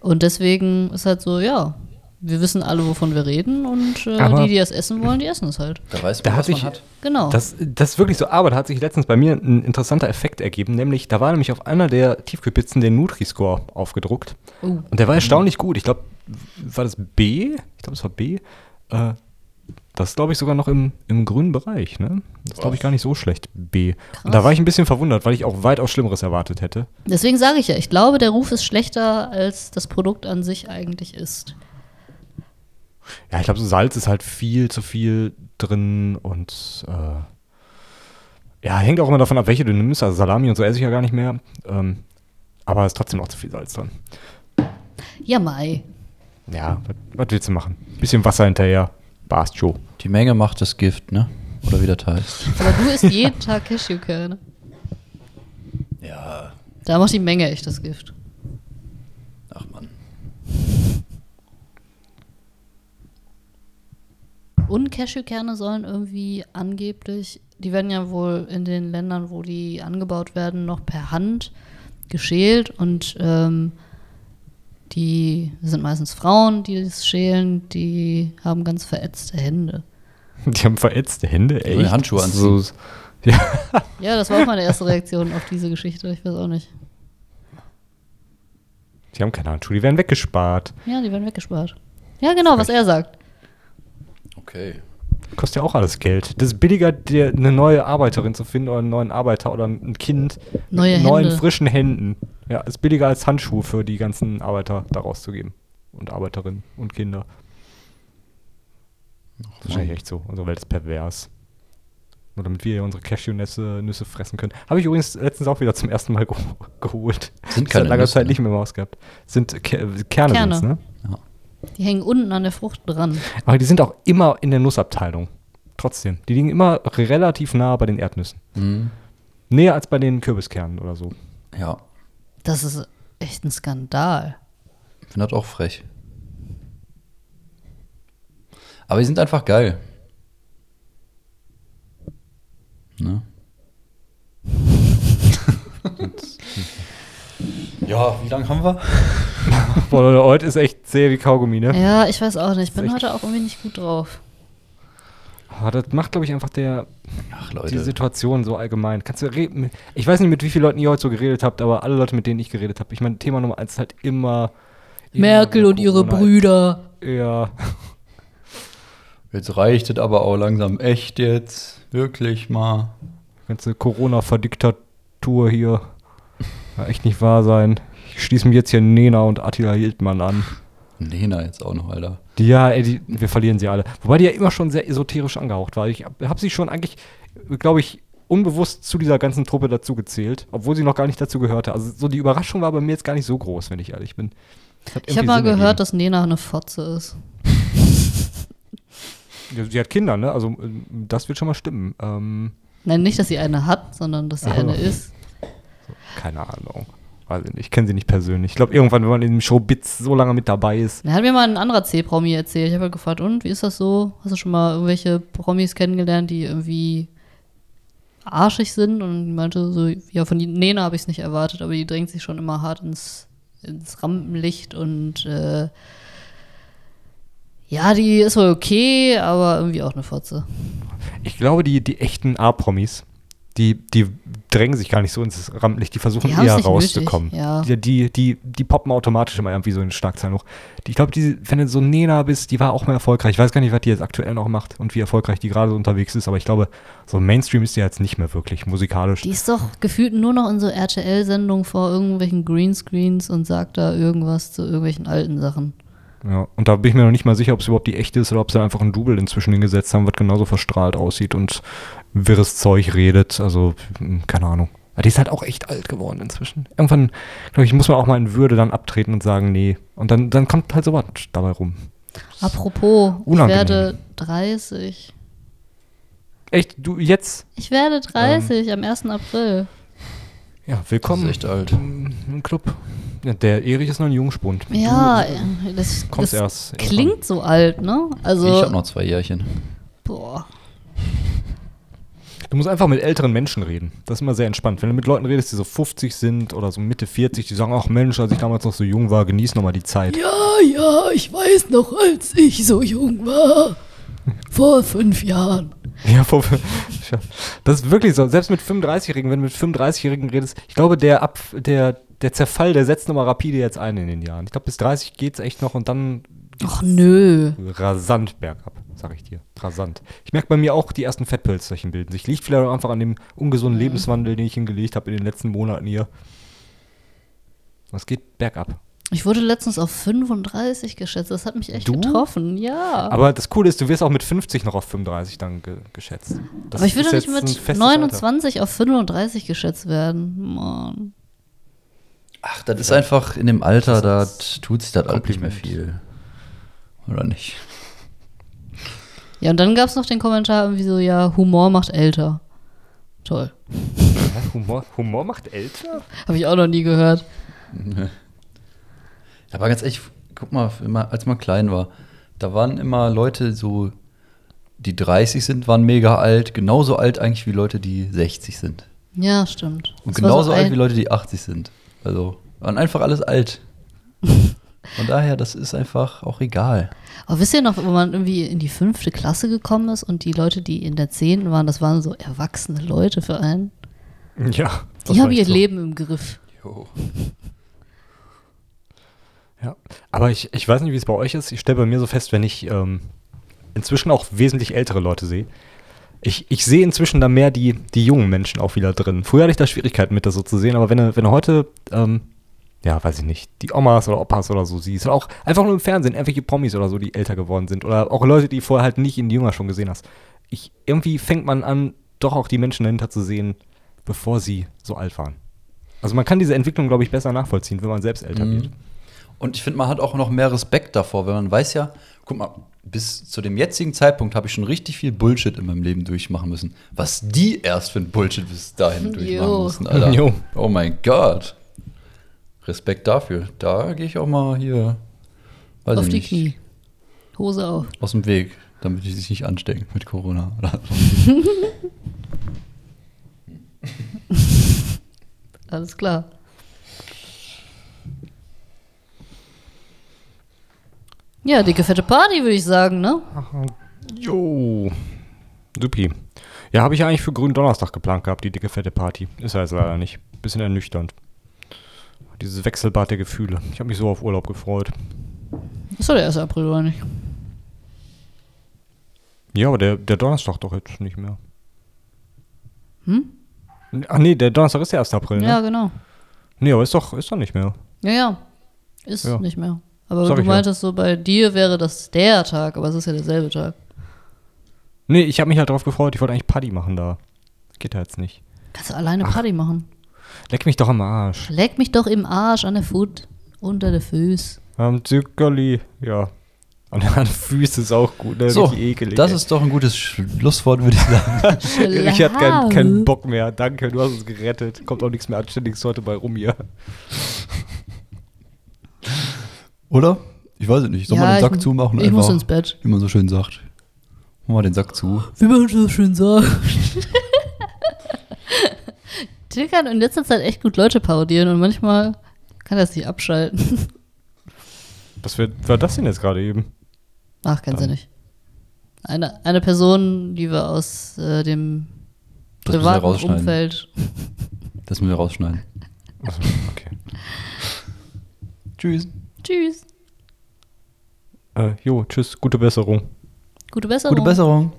Und deswegen ist halt so, ja, wir wissen alle, wovon wir reden. Und äh, die, die es essen wollen, die essen es halt. Da weiß Da man, hat was man sich- hat. Genau. Das, das ist wirklich so, aber da hat sich letztens bei mir ein interessanter Effekt ergeben, nämlich da war nämlich auf einer der Tiefkühlpizzen der Nutri-Score aufgedruckt. Oh. Und der war erstaunlich gut. Ich glaube, war das B? Ich glaube, es war B. Äh, das ist, glaube ich, sogar noch im, im grünen Bereich, ne? Das ist, glaube ich, gar nicht so schlecht, B. Und da war ich ein bisschen verwundert, weil ich auch weitaus Schlimmeres erwartet hätte. Deswegen sage ich ja, ich glaube, der Ruf ist schlechter, als das Produkt an sich eigentlich ist. Ja, ich glaube, so Salz ist halt viel zu viel drin und äh, ja, hängt auch immer davon ab, welche du nimmst. Also Salami und so esse ich ja gar nicht mehr. Ähm, aber es ist trotzdem noch zu viel Salz drin. Ja, Mai. Ja, was, willst du machen? Bisschen Wasser hinterher. Passt schon. Die Menge macht das Gift, ne? Oder wie das heißt. Aber du isst jeden Tag Cashewkerne. Ja, Da macht die Menge echt das Gift. ach man. Und Cashewkerne sollen irgendwie angeblich, die werden ja wohl in den Ländern, wo die angebaut werden, noch per Hand geschält und ähm, die sind meistens Frauen, die das schälen, die haben ganz verätzte Hände. Die haben verätzte Hände, echt? Handschuhe So, ja, Ja, das war auch meine erste Reaktion auf diese Geschichte. Ich weiß auch nicht. die haben keine Handschuhe, die werden weggespart. Ja, die werden weggespart. Ja, genau, was er sagt. Okay. Kostet ja auch alles Geld. Das ist billiger, dir eine neue Arbeiterin zu finden oder einen neuen Arbeiter oder ein Kind Neue mit neuen, Hände. frischen Händen. Ja, ist billiger als Handschuhe für die ganzen Arbeiter da rauszugeben. Und Arbeiterinnen und Kinder. Das ist wahrscheinlich echt so. Unsere Welt ist pervers. Nur damit wir unsere Cashew-Nüsse Nüsse fressen können. Habe ich übrigens letztens auch wieder zum ersten Mal geho geholt. Sind seit keine langer Nüsse, Zeit ne? nicht mehr im Haus gehabt. Sind Ke Kerne, Kerne. sind's, ne? Die hängen unten an der Frucht dran. Aber die sind auch immer in der Nussabteilung. Trotzdem. Die liegen immer relativ nah bei den Erdnüssen. Mhm. Näher als bei den Kürbiskernen oder so. Ja. Das ist echt ein Skandal. Ich finde das auch frech. Aber die sind einfach geil. Ne? ja, wie lange haben wir? Boah, Leute, heute ist echt zäh wie Kaugummi, ne? Ja, ich weiß auch nicht. Ich bin heute auch irgendwie nicht gut drauf. Aber das macht, glaube ich, einfach der, Ach, die. Situation so allgemein. Kannst du reden? Ich weiß nicht, mit wie vielen Leuten ihr heute so geredet habt, aber alle Leute, mit denen ich geredet habe. Ich meine, Thema Nummer eins ist halt immer. immer Merkel wieder und ihre. Brüder. Ja. Jetzt reicht es aber auch langsam echt jetzt. Wirklich mal. Ganze Corona-Verdiktatur hier. Kann echt nicht wahr sein. Ich schließe mich jetzt hier Nena und Attila Hildmann an. Lena jetzt auch noch, Alter. Die, ja, ey, die, wir verlieren sie alle. Wobei die ja immer schon sehr esoterisch angehaucht war. Ich habe hab sie schon eigentlich, glaube ich, unbewusst zu dieser ganzen Truppe dazu gezählt, obwohl sie noch gar nicht dazu gehörte. Also so die Überraschung war bei mir jetzt gar nicht so groß, wenn ich ehrlich bin. Ich habe mal Sinn gehört, ergeben. dass Nena eine Fotze ist. Ja, sie hat Kinder, ne? Also äh, das wird schon mal stimmen. Ähm, Nein, nicht, dass sie eine hat, sondern dass sie Ach so. eine ist. keine Ahnung. Weiß ich nicht. Ich kenne sie nicht persönlich. Ich glaube, irgendwann, wenn man in dem Showbiz so lange mit dabei ist. Da hat mir mal ein anderer C-Promi erzählt. Ich habe halt gefragt, und wie ist das so? Hast du schon mal irgendwelche Promis kennengelernt, die irgendwie arschig sind? Und die meinte so, ja, von Nena habe ich es nicht erwartet, aber die drängt sich schon immer hart ins, ins Rampenlicht und äh, ja, die ist wohl okay, aber irgendwie auch eine Fotze. Ich glaube, die, die echten A-Promis, die, die drängen sich gar nicht so ins Rampenlicht, die versuchen Die eher rauszukommen. ja. Die, die, die, die poppen automatisch immer irgendwie so in den Schlagzeilen hoch. Die- Ich glaube, die, wenn du so Nena bist, die war auch mal erfolgreich. Ich weiß gar nicht, was die jetzt aktuell noch macht und wie erfolgreich die gerade so unterwegs ist, aber ich glaube, so Mainstream ist die jetzt nicht mehr wirklich musikalisch. Die ist doch gefühlt nur noch in so RTL-Sendungen vor irgendwelchen Greenscreens und sagt da irgendwas zu irgendwelchen alten Sachen. Ja, und da bin ich mir noch nicht mal sicher, ob es überhaupt die echte ist oder ob sie einfach ein Double inzwischen hingesetzt haben, was genauso verstrahlt aussieht und wirres Zeug redet. Also, hm, keine Ahnung. Aber die ist halt auch echt alt geworden inzwischen. Irgendwann, glaube ich, muss man auch mal in Würde dann abtreten und sagen, nee. Und dann, dann kommt halt sowas dabei rum. Apropos, ich Unangenehm. werde 30. Echt, du jetzt? Ich werde 30 am 1. April. Ja, willkommen Das ist echt alt. im Club. Der Erich ist noch ein Jungspund. Ja, das, kommst das erst klingt so alt, ne? Also, ich habe noch zwei Jährchen. boah. Du musst einfach mit älteren Menschen reden. Das ist immer sehr entspannt. Wenn du mit Leuten redest, die so 50 sind oder so Mitte 40, die sagen, ach Mensch, als ich damals noch so jung war, genieß nochmal die Zeit. Ja, ja, ich weiß noch, als ich so jung war. Vor fünf Jahren. Ja, vor, das ist wirklich so. Selbst mit 35-Jährigen, wenn du mit 35-Jährigen redest, ich glaube, der, Ab, der, der Zerfall, der setzt nochmal rapide jetzt ein in den Jahren. Ich glaube, bis 30 geht's echt noch und dann Ach nö. rasant bergab, sag ich dir. Rasant. Ich merke bei mir auch, die ersten Fettpölsterchen bilden sich. Liegt vielleicht auch einfach an dem ungesunden Lebenswandel, den ich hingelegt habe in den letzten Monaten hier. Es geht bergab. Ich wurde letztens auf 35 geschätzt. Das hat mich echt Du? getroffen. Ja. Aber das Coole ist, du wirst auch mit 50 noch auf 35 dann ge geschätzt. Das Aber ich würde nicht mit festes 29 auf 35 geschätzt werden. Mann. Ach, das ist einfach in dem Alter, da tut sich das halt nicht mehr viel. Oder nicht? Ja, und dann gab es noch den Kommentar irgendwie so, ja, Humor macht älter. Toll. Alter. Humor, Humor macht älter? Habe ich auch noch nie gehört. Aber ganz ehrlich, guck mal, immer, als man klein war, da waren immer Leute so, die 30 sind, waren mega alt, genauso alt eigentlich wie Leute, die 60 sind. Ja, stimmt. Und Das genauso so alt wie Leute, die 80 sind. Also, waren einfach alles alt. Von daher, das ist einfach auch egal. Aber wisst ihr noch, wo man irgendwie in die fünfte Klasse gekommen ist und die Leute, die in der zehnten waren, das waren so erwachsene Leute für einen? Ja. das Die haben ihr so. Leben im Griff. Jo. Ja. Aber ich, ich weiß nicht, wie es bei euch ist. Ich stelle bei mir so fest, wenn ich ähm, inzwischen auch wesentlich ältere Leute sehe. Ich, ich sehe inzwischen da mehr die, die jungen Menschen auch wieder drin. Früher hatte ich da Schwierigkeiten mit, das so zu sehen, aber wenn du, wenn du heute, ähm, ja, weiß ich nicht, die Omas oder Opas oder so siehst, oder auch einfach nur im Fernsehen, irgendwelche Promis oder so, die älter geworden sind, oder auch Leute, die vorher halt nicht in die Jünger schon gesehen hast. Ich, irgendwie fängt man an, doch auch die Menschen dahinter zu sehen, bevor sie so alt waren. Also man kann diese Entwicklung, glaube ich, besser nachvollziehen, wenn man selbst älter Mhm. wird. Und ich finde, man hat auch noch mehr Respekt davor, weil man weiß ja, guck mal, bis zu dem jetzigen Zeitpunkt habe ich schon richtig viel Bullshit in meinem Leben durchmachen müssen. Was die erst für ein Bullshit bis dahin durchmachen Jo. müssen, Alter. Jo. Oh mein Gott. Respekt dafür. Da gehe ich auch mal hier, weiß auf ich die nicht, Knie. Hose auf. aus dem Weg, damit ich sich nicht anstecken mit Corona. Alles klar. Ja, dicke fette Party, würde ich sagen, ne? Jo. Supi. Ja, habe ich eigentlich für grünen Donnerstag geplant gehabt, die dicke fette Party. Ist ja jetzt leider nicht. Bisschen ernüchternd. Dieses Wechselbad der Gefühle. Ich habe mich so auf Urlaub gefreut. Ist doch der 1. April, oder nicht? Ja, aber der, der Donnerstag doch jetzt nicht mehr. Hm? Ach nee, der Donnerstag ist der 1. April, ne? Ja, genau. Nee, aber ist doch, ist doch nicht mehr. Ja, ja. Ist Ja. nicht mehr. Aber Sag du ich ja. meintest so, bei dir wäre das der Tag, aber es ist ja derselbe Tag. Nee, ich habe mich halt drauf gefreut. Ich wollte eigentlich Party machen da. Geht ja jetzt nicht. Kannst du alleine Ach. Party machen. Leck mich doch am Arsch. Leck mich doch im Arsch, an der Foot, unter der Füß. Am Zuckerli. Ja. An den Füßen ist auch gut. Ne? so, Richtig ekelig. das ey. ist doch ein gutes Schlusswort, würde ich sagen. Ich hatte keinen, keinen Bock mehr. Danke, du hast uns gerettet. Kommt auch nichts mehr Anständiges heute bei rum hier. Oder? Ich weiß es nicht. Soll Ja, man den Sack ich- zumachen? Ich muss einfach? ins Bett. Wie man so schön sagt. Mach mal den Sack zu. Wie man so schön sagt. Till kann in letzter Zeit echt gut Leute parodieren und manchmal kann er es nicht abschalten. Was wird, war das denn jetzt gerade eben? Ach, kennst du nicht. Eine, eine Person, die wir aus äh, dem Das privaten rausschneiden. Umfeld. Das müssen wir rausschneiden. Okay. Tschüss. Tschüss. Äh, jo, tschüss, gute Besserung. Gute Besserung. Gute Besserung.